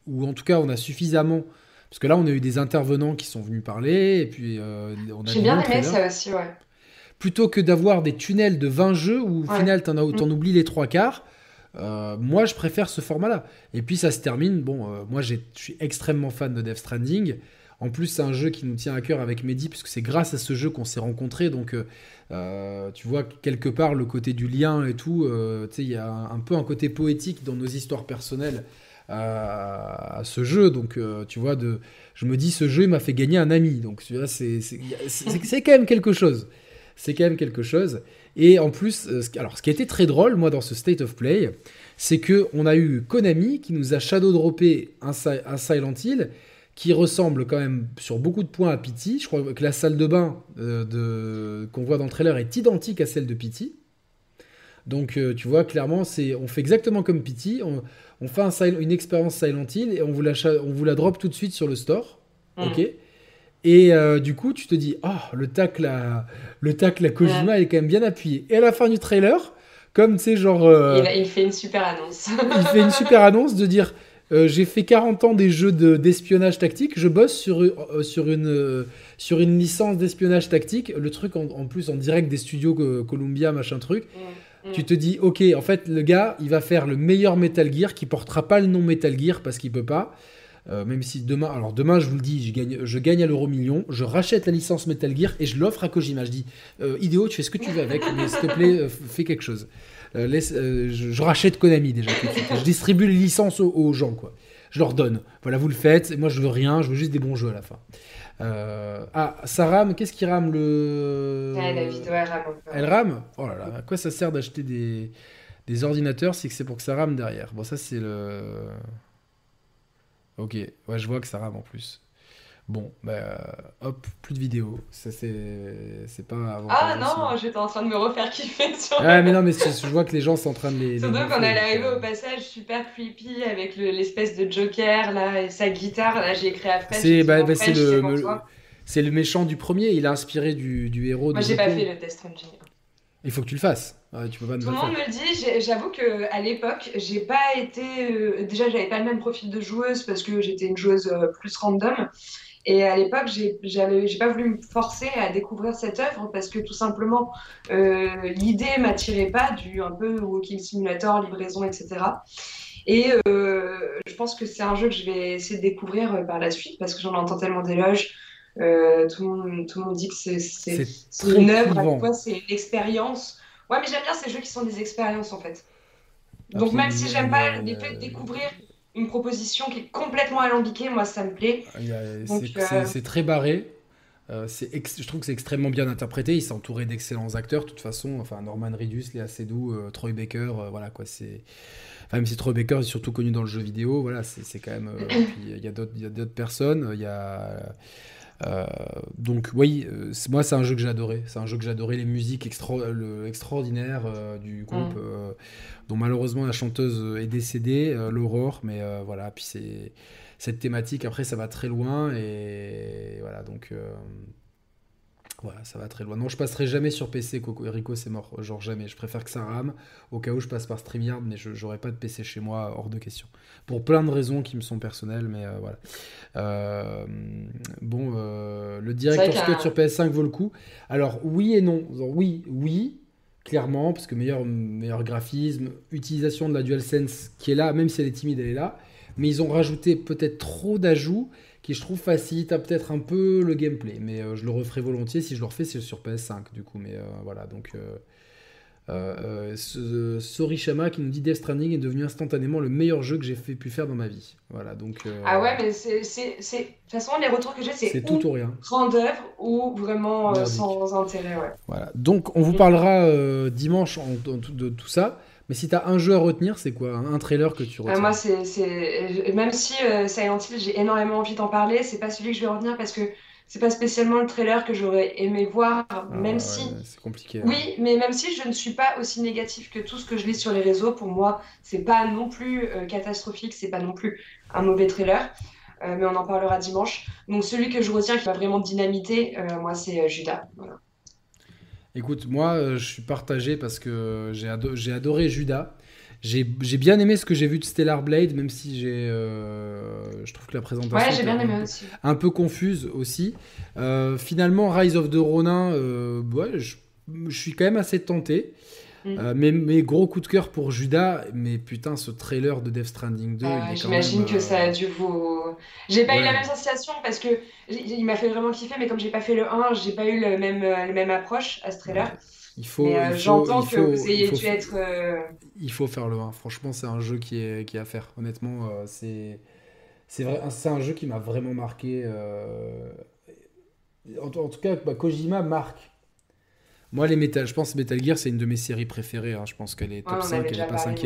ou, en tout cas on a suffisamment parce que là, on a eu des intervenants qui sont venus parler, et puis euh, on J'ai bien aimé ça aussi, ouais. Plutôt que d'avoir des tunnels de 20 jeux où au final, t'en, mm. en oublies les trois quarts, euh, moi, je préfère ce format-là. Et puis, ça se termine. Bon, euh, moi, je suis extrêmement fan de Death Stranding. En plus, c'est un jeu qui nous tient à cœur avec Mehdi, puisque c'est grâce à ce jeu qu'on s'est rencontrés. Donc, euh, tu vois, quelque part, le côté du lien et tout, sais, il y a un, peu un côté poétique dans nos histoires personnelles à, ce jeu. Donc, tu vois, je me dis, ce jeu m'a fait gagner un ami. Donc, c'est quand même quelque chose. C'est quand même quelque chose. Et en plus, euh, ce qui été très drôle, moi, dans ce State of Play, c'est que on a eu Konami qui nous a shadow droppé un, Silent Hill qui ressemble quand même sur beaucoup de points à Pity. Je crois que la salle de bain euh, qu'on voit dans le trailer est identique à celle de Pity. Donc euh, tu vois clairement, c'est on fait exactement comme Pity. On, fait une expérience Silent Hill et on vous la, on vous la drop tout de suite sur le store. Mmh. Ok. Et euh, du coup, tu te dis, oh, le tacle à, le tacle à Kojima est quand même bien appuyé. Et à la fin du trailer, comme tu sais, genre. Il, fait une super annonce. il fait une super annonce de dire euh, J'ai fait 40 ans des jeux d'espionnage tactique, je bosse sur, sur, une, sur une licence d'espionnage tactique, le truc en, plus en direct des studios Columbia, machin truc. Mm, mm. Tu te dis, ok, en fait, le gars, il va faire le meilleur Metal Gear qui portera pas le nom Metal Gear parce qu'il peut pas. Euh, même si demain, alors demain, je vous le dis, je gagne, je gagne à l'euro million, je rachète la licence Metal Gear et je l'offre à Kojima. Je dis, euh, Idéo, tu fais ce que tu veux avec, mais s'il te plaît, euh, fais quelque chose. Laisse, je, rachète Konami déjà. Je distribue les licences aux, gens, quoi. Je leur donne. Voilà, vous le faites. moi, je veux rien, je veux juste des bons jeux à la fin. ah, ça rame, qu'est-ce qui rame le. la vidéo, elle rame. Elle rame? Oh là là, à quoi ça sert d'acheter des, des ordinateurs si c'est pour que ça rame derrière? Bon, ça, c'est le. Ok, ouais, je vois que ça rame en plus. Bon, bah, hop, plus de vidéos. Ça, c'est pas Ah non, j'étais en train de me refaire kiffer sur. Ouais, mais non, mais je vois que les gens sont en train de les. Surtout quand elle est arrivée au passage super creepy avec l'espèce de Joker là et sa guitare. Là, j'ai écrit après. C'est bah, bah, le, c'est le méchant du premier. Il a inspiré du, du héros. Moi, j'ai pas fait le test engine. Il faut que tu le fasses. tu peux pas Tout le monde me le dit. J'avoue que à l'époque, j'ai pas été. Euh, déjà, j'avais pas le même profil de joueuse parce que j'étais une joueuse euh, plus random. Et à l'époque, j'ai pas voulu me forcer à découvrir cette œuvre parce que tout simplement, euh, l'idée m'attirait pas du un peu walking simulator, livraison, etc. Et je pense que c'est un jeu que je vais essayer de découvrir par la suite parce que j'en entends tellement d'éloges. Euh, tout, le monde, tout le monde dit que c'est une œuvre, c'est une expérience. Ouais, mais j'aime bien ces jeux qui sont des expériences en fait. Donc même si j'aime pas les fait découvrir une proposition qui est complètement alambiquée, moi ça me plaît. C'est très barré. Euh, je trouve que c'est extrêmement bien interprété. Il s'est entouré d'excellents acteurs, de toute façon. Enfin, Norman Reedus, Léa Seydoux, euh, Troy Baker, euh, voilà quoi. C'est enfin, même si Troy Baker est surtout connu dans le jeu vidéo, voilà, c'est quand même. il y a d'autres personnes. Il y a donc oui, moi c'est un jeu que j'ai adoré. C'est un jeu que adoré. Les musiques extra extraordinaires du groupe, mm. dont malheureusement la chanteuse est décédée, l'Aurore. Mais voilà, puis c'est cette thématique, après, ça va très loin. Et voilà, donc. Euh, voilà, ça va très loin. Non, je passerai jamais sur PC. Coco Rico, c'est mort. Genre jamais. Je préfère que ça rame. Au cas où je passe par StreamYard, mais je n'aurai pas de PC chez moi, hors de question. Pour plein de raisons qui me sont personnelles, mais euh, voilà. Euh, bon, le directeur Scott sur PS5 vaut le coup. Alors, oui et non. oui, oui, clairement, parce que meilleur, meilleur graphisme, utilisation de la DualSense qui est là, même si elle est timide, elle est là mais ils ont rajouté peut-être trop d'ajouts qui je trouve facilitent peut-être un peu le gameplay. Mais euh, je le referai volontiers si je le refais c'est sur PS5 du coup. Mais euh, voilà donc. Euh, euh Sorishama qui nous dit Death Stranding est devenu instantanément le meilleur jeu que j'ai pu faire dans ma vie. Voilà, donc. ah ouais, mais c'est. De toute façon, les retours que j'ai, c'est. tout ou rien. Grande œuvre ou vraiment sans intérêt, ouais. Voilà, donc on vous parlera dimanche de tout ça. Mais si tu as un jeu à retenir, c'est quoi Un trailer que tu euh, retiens Moi, c'est. Même si euh, Silent Hill, j'ai énormément envie d'en parler, c'est pas celui que je vais retenir parce que c'est pas spécialement le trailer que j'aurais aimé voir, ah même si. C'est compliqué. Hein. Oui, mais même si je ne suis pas aussi négatif que tout ce que je lis sur les réseaux, pour moi, c'est pas non plus euh, catastrophique, c'est pas non plus un mauvais trailer. mais on en parlera dimanche. Donc celui que je retiens qui va vraiment dynamiter, moi, c'est Judas. Voilà. Écoute, moi, euh, je suis partagé parce que j'ai adoré Judas. J'ai bien aimé ce que j'ai vu de Stellar Blade, même si j'ai, euh, je trouve que la présentation ouais, bien aimé aussi. un peu confuse aussi. Euh, finalement, Rise of the Ronin, ouais, je, je, suis quand même assez tenté. Mm. Euh, mes, gros coups de cœur pour Judas, mais putain, ce trailer de Death Stranding 2. J'imagine que ça a euh, dû vous. J'ai pas eu la même sensation parce que il m'a fait vraiment kiffer, mais comme j'ai pas fait le 1, j'ai pas eu le même, euh, le même approche à ce trailer. Il faut. J'entends que vous ayez dû être. Il faut faire le 1. Franchement, c'est un jeu qui est, qui est à faire. Honnêtement, c'est. C'est un jeu qui m'a vraiment marqué. En, en, tout cas, bah, Kojima marque moi, les Metal, je pense Metal Gear, c'est une de mes séries préférées. Hein. Je pense qu'elle est top 5, elle n'est pas 5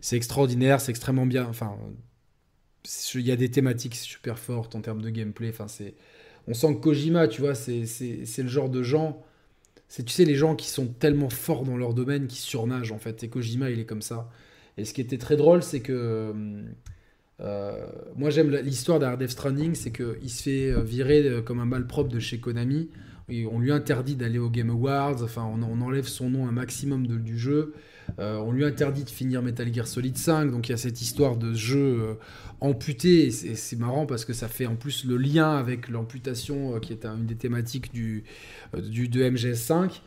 C'est extraordinaire, c'est extrêmement bien. Enfin, il y a des thématiques super fortes en termes de gameplay. Enfin, c'est, on sent que Kojima, tu vois, c'est, le genre de gens. C'est, tu sais, les gens qui sont tellement forts dans leur domaine, qui surnagent en fait. Et Kojima, il est comme ça. Et ce qui était très drôle, c'est que. Euh, moi, j'aime l'histoire d'Hard Stranding, c'est qu'il se fait virer euh, comme un malpropre de chez Konami on lui interdit d'aller au Game Awards, enfin on, enlève son nom un maximum du jeu, euh, on lui interdit de finir Metal Gear Solid 5, donc il y a cette histoire de jeu euh, amputé, et c'est marrant parce que ça fait en plus le lien avec l'amputation euh, qui est une des thématiques du, du de MGS5,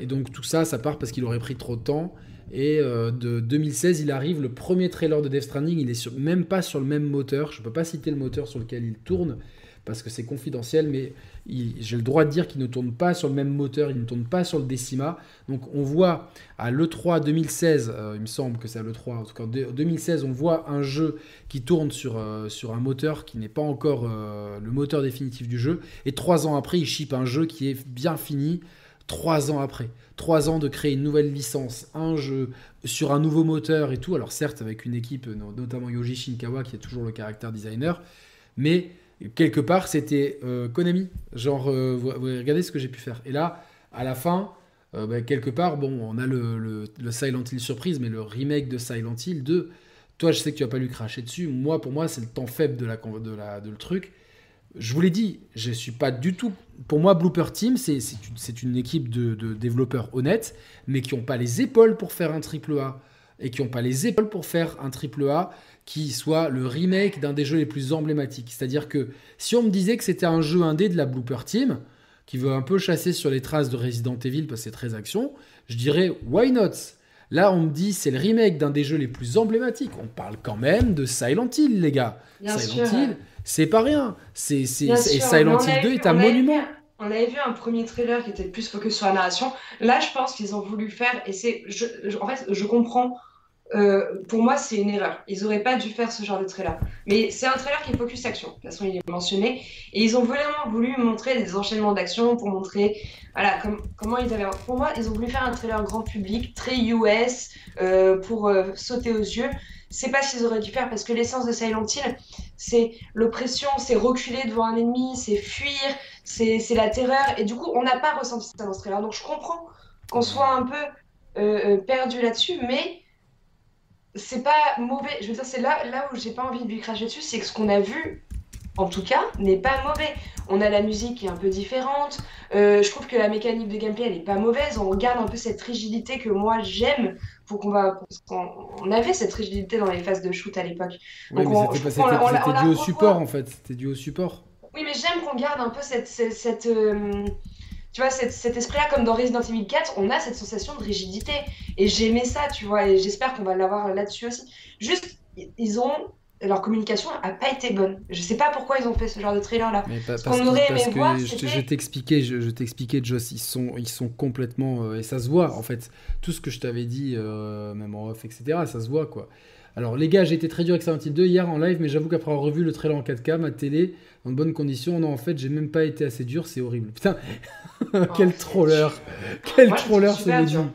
et donc tout ça, ça part parce qu'il aurait pris trop de temps. Et de 2016, il arrive, le premier trailer de Death Stranding, il est même pas sur le même moteur. Je ne peux pas citer le moteur sur lequel il tourne parce que c'est confidentiel, mais j'ai le droit de dire qu'il ne tourne pas sur le même moteur, il ne tourne pas sur le Decima. Donc on voit à l'E3 2016, euh, il me semble que c'est à l'E3, en tout cas 2016, on voit un jeu qui tourne sur, euh, sur un moteur qui n'est pas encore euh, le moteur définitif du jeu. Et trois ans après, il ship un jeu qui est bien fini. Trois ans après, trois ans de créer une nouvelle licence, un jeu sur un nouveau moteur et tout. Alors certes avec une équipe, notamment Yoji Shinkawa qui est toujours le caractère designer, mais quelque part, c'était euh, Konami. Genre, euh, vous, regardez ce que j'ai pu faire. Et là, à la fin, euh, bah, quelque part, bon, on a le, Silent Hill surprise, mais le remake de Silent Hill 2, toi, je sais que tu vas pas lui cracher dessus. Moi, pour moi, c'est le temps faible de, la, de, la, de le truc. Je vous l'ai dit, je suis pas du tout. Pour moi, Blooper Team, c'est une, une, équipe de, de, développeurs honnêtes, mais qui n'ont pas les épaules pour faire un triple A et qui n'ont pas les épaules pour faire un triple A qui soit le remake d'un des jeux les plus emblématiques. C'est-à-dire que si on me disait que c'était un jeu indé de la Blooper Team, qui veut un peu chasser sur les traces de Resident Evil parce que c'est très action, je dirais why not? Là, on me dit c'est le remake d'un des jeux les plus emblématiques. On parle quand même de Silent Hill, les gars. Silent Hill, c'est pas rien. C'est, et Silent Hill 2 est un monument. on avait vu un premier trailer qui était plus focus sur la narration. Là, je pense qu'ils ont voulu faire, et c'est, en fait, je comprends euh, pour moi, c'est une erreur. Ils n'auraient pas dû faire ce genre de trailer. Mais c'est un trailer qui est focus action. De toute façon, il est mentionné. Et ils ont vraiment voulu montrer des enchaînements d'action pour montrer voilà, comment ils avaient. Pour moi, ils ont voulu faire un trailer grand public, très US, euh, pour euh, sauter aux yeux. C'est pas ce qu'ils auraient dû faire parce que l'essence de Silent Hill, c'est l'oppression, c'est reculer devant un ennemi, c'est fuir, c'est la terreur. Et du coup, on n'a pas ressenti ça dans ce trailer. Donc je comprends qu'on soit un peu perdu là-dessus, mais c'est pas mauvais. Je veux dire, c'est là, là où j'ai pas envie de lui cracher dessus, c'est que ce qu'on a vu, en tout cas, n'est pas mauvais. On a la musique qui est un peu différente. Euh, je trouve que la mécanique de gameplay, elle est pas mauvaise. On garde un peu cette rigidité que moi j'aime pour qu'on va. on avait cette rigidité dans les phases de shoot à l'époque. Oui, mais c'était dû au support en fait. C'était dû au support. Oui, mais j'aime qu'on garde un peu cette. cette, euh, tu vois, cet, esprit-là, comme dans Resident Evil 4, on a cette sensation de rigidité. Et j'aimais ça, tu vois, et j'espère qu'on va l'avoir là-dessus aussi. Juste, ils ont. Leur communication a pas été bonne. Je sais pas pourquoi ils ont fait ce genre de trailer-là. parce, qu'on aurait aimé voir. Je, je t'expliquais, je, t'expliquais, Joss, ils sont, ils sont complètement. Euh, et ça se voit, en fait. Tout ce que je t'avais dit, euh, même en off, etc., ça se voit, quoi. Alors, les gars, j'ai été très dur avec Silent Hill 2 hier en live, mais j'avoue qu'après avoir revu le trailer en 4K, ma télé, en bonnes conditions, non, en fait, j'ai même pas été assez dur, c'est horrible. Putain, quel oh, troller Quel troller ce médium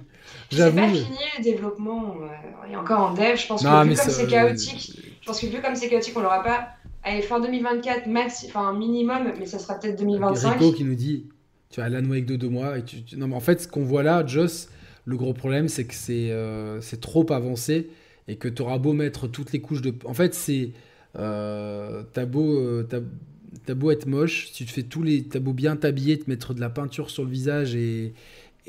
J'avoue. pas fini le développement, euh, est encore en dev, je pense que vu comme c'est chaotique, je pense que vu comme c'est chaotique, on l'aura pas. Allez, fin 2024, max, enfin minimum, mais ça sera peut-être 2025. Rico qui nous dit, tu as Alan Wake de deux mois, et tu, non mais en fait, ce qu'on voit là, Joss, le gros problème, c'est que c'est euh, c'est trop avancé et que tu auras beau mettre toutes les couches de. En fait, c'est. Euh, t'as beau, euh, beau être moche, si tu te fais tous les. T'as beau bien t'habiller, te mettre de la peinture sur le visage et,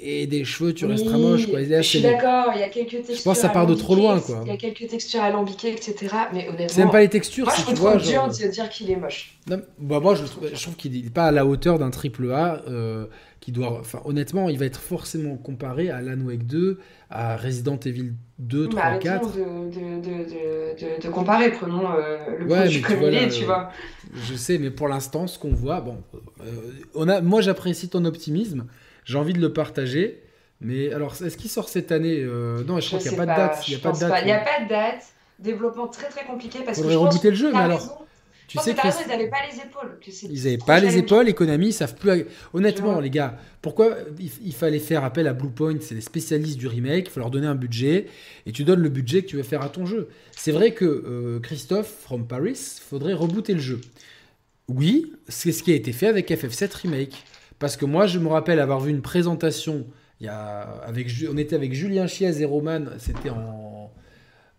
et des cheveux, tu resteras moche. Quoi. je suis d'accord, il y a quelques textures. Je pense que ça part de trop loin. Quoi. Il y a quelques textures alambiquées, etc. Mais honnêtement. C'est même pas les textures, moi, je trouve vois. dur de dire qu'il est moche. bah, moi, je, je trouve qu'il n'est pas à la hauteur d'un triple A. Euh, qui doit. Enfin, honnêtement, il va être forcément comparé à Alan Wake 2, à Resident Evil 2, 3, 4. De, de, de, de, comparer, prenons euh, le ouais, produit il est, tu vois. Je sais, mais pour l'instant, ce qu'on voit, bon, euh, on a, moi j'apprécie ton optimisme, j'ai envie de le partager. Mais alors, est-ce qu'il sort cette année euh, Non, je, crois qu'il n'y a pas, de date. Il n'y a pas de date. Il n'y a pas de date. Développement très très compliqué parce Faudrait que je rebooter le jeu, mais alors. Tu sais que ils n'avaient pas les épaules. ils n'avaient pas les épaules, Konami, ils savent plus. Honnêtement, les gars, pourquoi il, fallait faire appel à Bluepoint C'est les spécialistes du remake, il faut leur donner un budget et tu donnes le budget que tu veux faire à ton jeu. C'est vrai que euh, Christophe, from Paris, faudrait rebooter le jeu. Oui, c'est ce qui a été fait avec FF7 Remake. Parce que moi, je me rappelle avoir vu une présentation. Il y a, avec, on était avec Julien Chiez et Roman, c'était en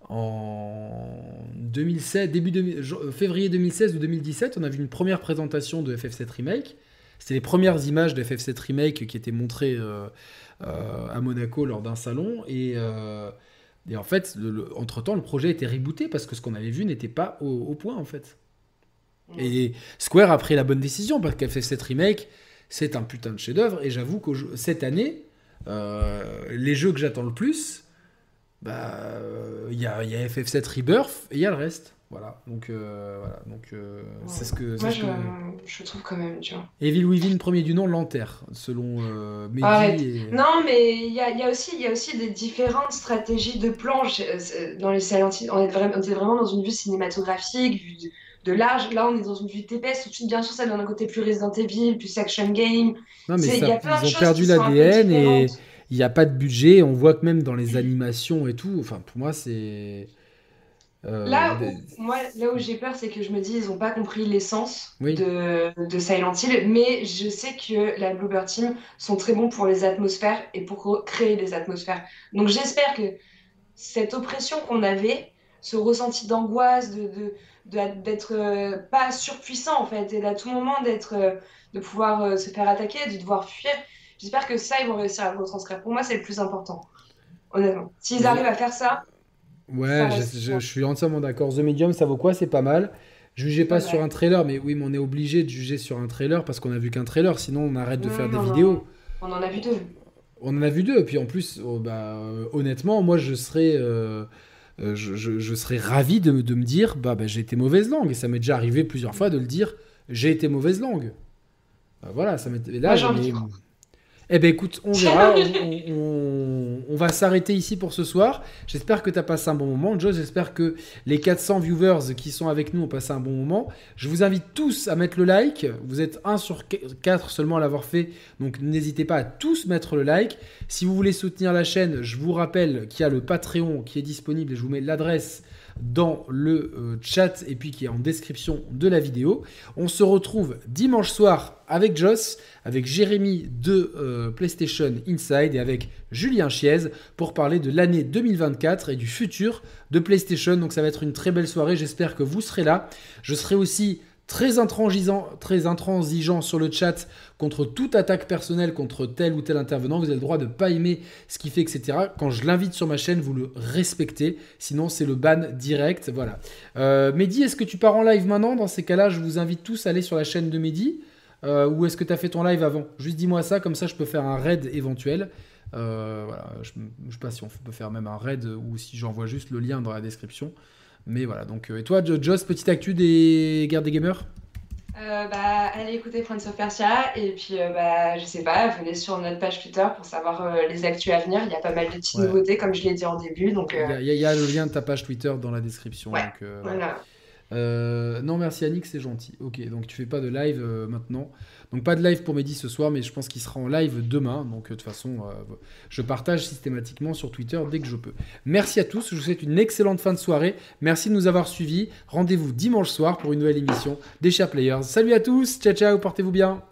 en 2016, début de, euh, février 2016 ou 2017, on a vu une première présentation de FF7 Remake. C'était les premières images de FF7 Remake qui étaient montrées euh, euh, à Monaco lors d'un salon. Et, et, en fait, entre-temps, le projet était rebooté parce que ce qu'on avait vu n'était pas au, point, en fait. Et Square a pris la bonne décision parce qu'FF7 Remake, c'est un putain de chef-d'œuvre. Et j'avoue que cette année, les jeux que j'attends le plus, bah il y a, y a, FF7 Rebirth et il y a le reste. Voilà, donc euh, voilà, donc euh, c'est ce que. Moi, je, je, trouve quand même, tu vois. Evil Within, premier du nom, l'enterre, selon euh, Mehdi. Non, mais il y a, y, a aussi, y a aussi des différentes stratégies de planche dans les Silent On est, vraiment, on est vraiment dans une vue cinématographique, vue de, large. Là, on est dans une vue TPS. Tout de suite, bien sûr, ça donne un côté plus Resident Evil, plus action game. Non, mais ça, ils ont perdu l'ADN et il n'y a pas de budget. On voit que même dans les animations et tout, enfin, pour moi, c'est. Euh, là, où, moi, là où j'ai peur, c'est que je me dis, ils n'ont pas compris l'essence de, de, Silent Hill, mais je sais que la Bluebird Team sont très bons pour les atmosphères et pour créer des atmosphères. Donc j'espère que cette oppression qu'on avait, ce ressenti d'angoisse, de, d'être euh, pas surpuissant en fait, et à tout moment d'être, euh, de pouvoir se faire attaquer, de devoir fuir, J'espère que ça, ils vont réussir à le retranscrire. Pour moi, c'est le plus important, honnêtement. S'ils arrivent à faire ça. Ouais, je, suis entièrement d'accord. The Medium, ça vaut quoi? C'est pas mal. Jugez pas sur un trailer, mais oui, mais on est obligé de juger sur un trailer parce qu'on a vu qu'un trailer, sinon on arrête de faire des vidéos. On en a vu deux. On en a vu deux, et puis en plus, oh, bah, euh, honnêtement, moi je serais, euh, je, serais ravi de, de, me dire, bah, bah j'ai été mauvaise langue, et ça m'est déjà arrivé plusieurs fois de le dire, j'ai été mauvaise langue. Bah, voilà, ça m'est. Là, j'ai Eh ben écoute, on verra, on, on va s'arrêter ici pour ce soir. J'espère que tu as passé un bon moment. Joe, j'espère que les 400 viewers qui sont avec nous ont passé un bon moment. Je vous invite tous à mettre le like. Vous êtes 1 sur 4 seulement à l'avoir fait. Donc n'hésitez pas à tous mettre le like. Si vous voulez soutenir la chaîne, je vous rappelle qu'il y a le Patreon qui est disponible et je vous mets l'adresse dans le euh, chat et puis qui est en description de la vidéo. On se retrouve dimanche soir avec Joss, avec Jérémy de euh, PlayStation Inside et avec Julien Chiez pour parler de l'année 2024 et du futur de PlayStation. Donc ça va être une très belle soirée, j'espère que vous serez là. Je serai aussi très très intransigeant sur le chat contre toute attaque personnelle contre tel ou tel intervenant. Vous avez le droit de ne pas aimer ce qu'il fait, etc. Quand je l'invite sur ma chaîne, vous le respectez. Sinon, c'est le ban direct. Voilà. Euh, Mehdi, est-ce que tu pars en live maintenant? Dans ces cas-là, je vous invite tous à aller sur la chaîne de Mehdi. Euh, ou est-ce que tu as fait ton live avant? Juste dis-moi ça, comme ça je peux faire un raid éventuel. Euh, je ne sais pas si on peut faire même un raid ou si j'envoie juste le lien dans la description. Mais voilà, donc, et toi, Joss, petite actu des guerres des gamers? Euh, bah, allez écouter Prince of Persia et puis euh, bah, je sais pas, venez sur notre page Twitter pour savoir les actus à venir. Il y a pas mal de petites nouveautés comme je l'ai dit en début. Donc, il, y a, le lien de ta page Twitter dans la description. voilà. Non merci Annick, c'est gentil. Ok, donc tu fais pas de live maintenant. Donc pas de live pour Mehdi ce soir, mais je pense qu'il sera en live demain. Donc euh, de toute façon, euh, je partage systématiquement sur Twitter dès que je peux. Merci à tous, je vous souhaite une excellente fin de soirée. Merci de nous avoir suivis. Rendez-vous dimanche soir pour une nouvelle émission des Chers Players. Salut à tous, ciao ciao, portez-vous bien.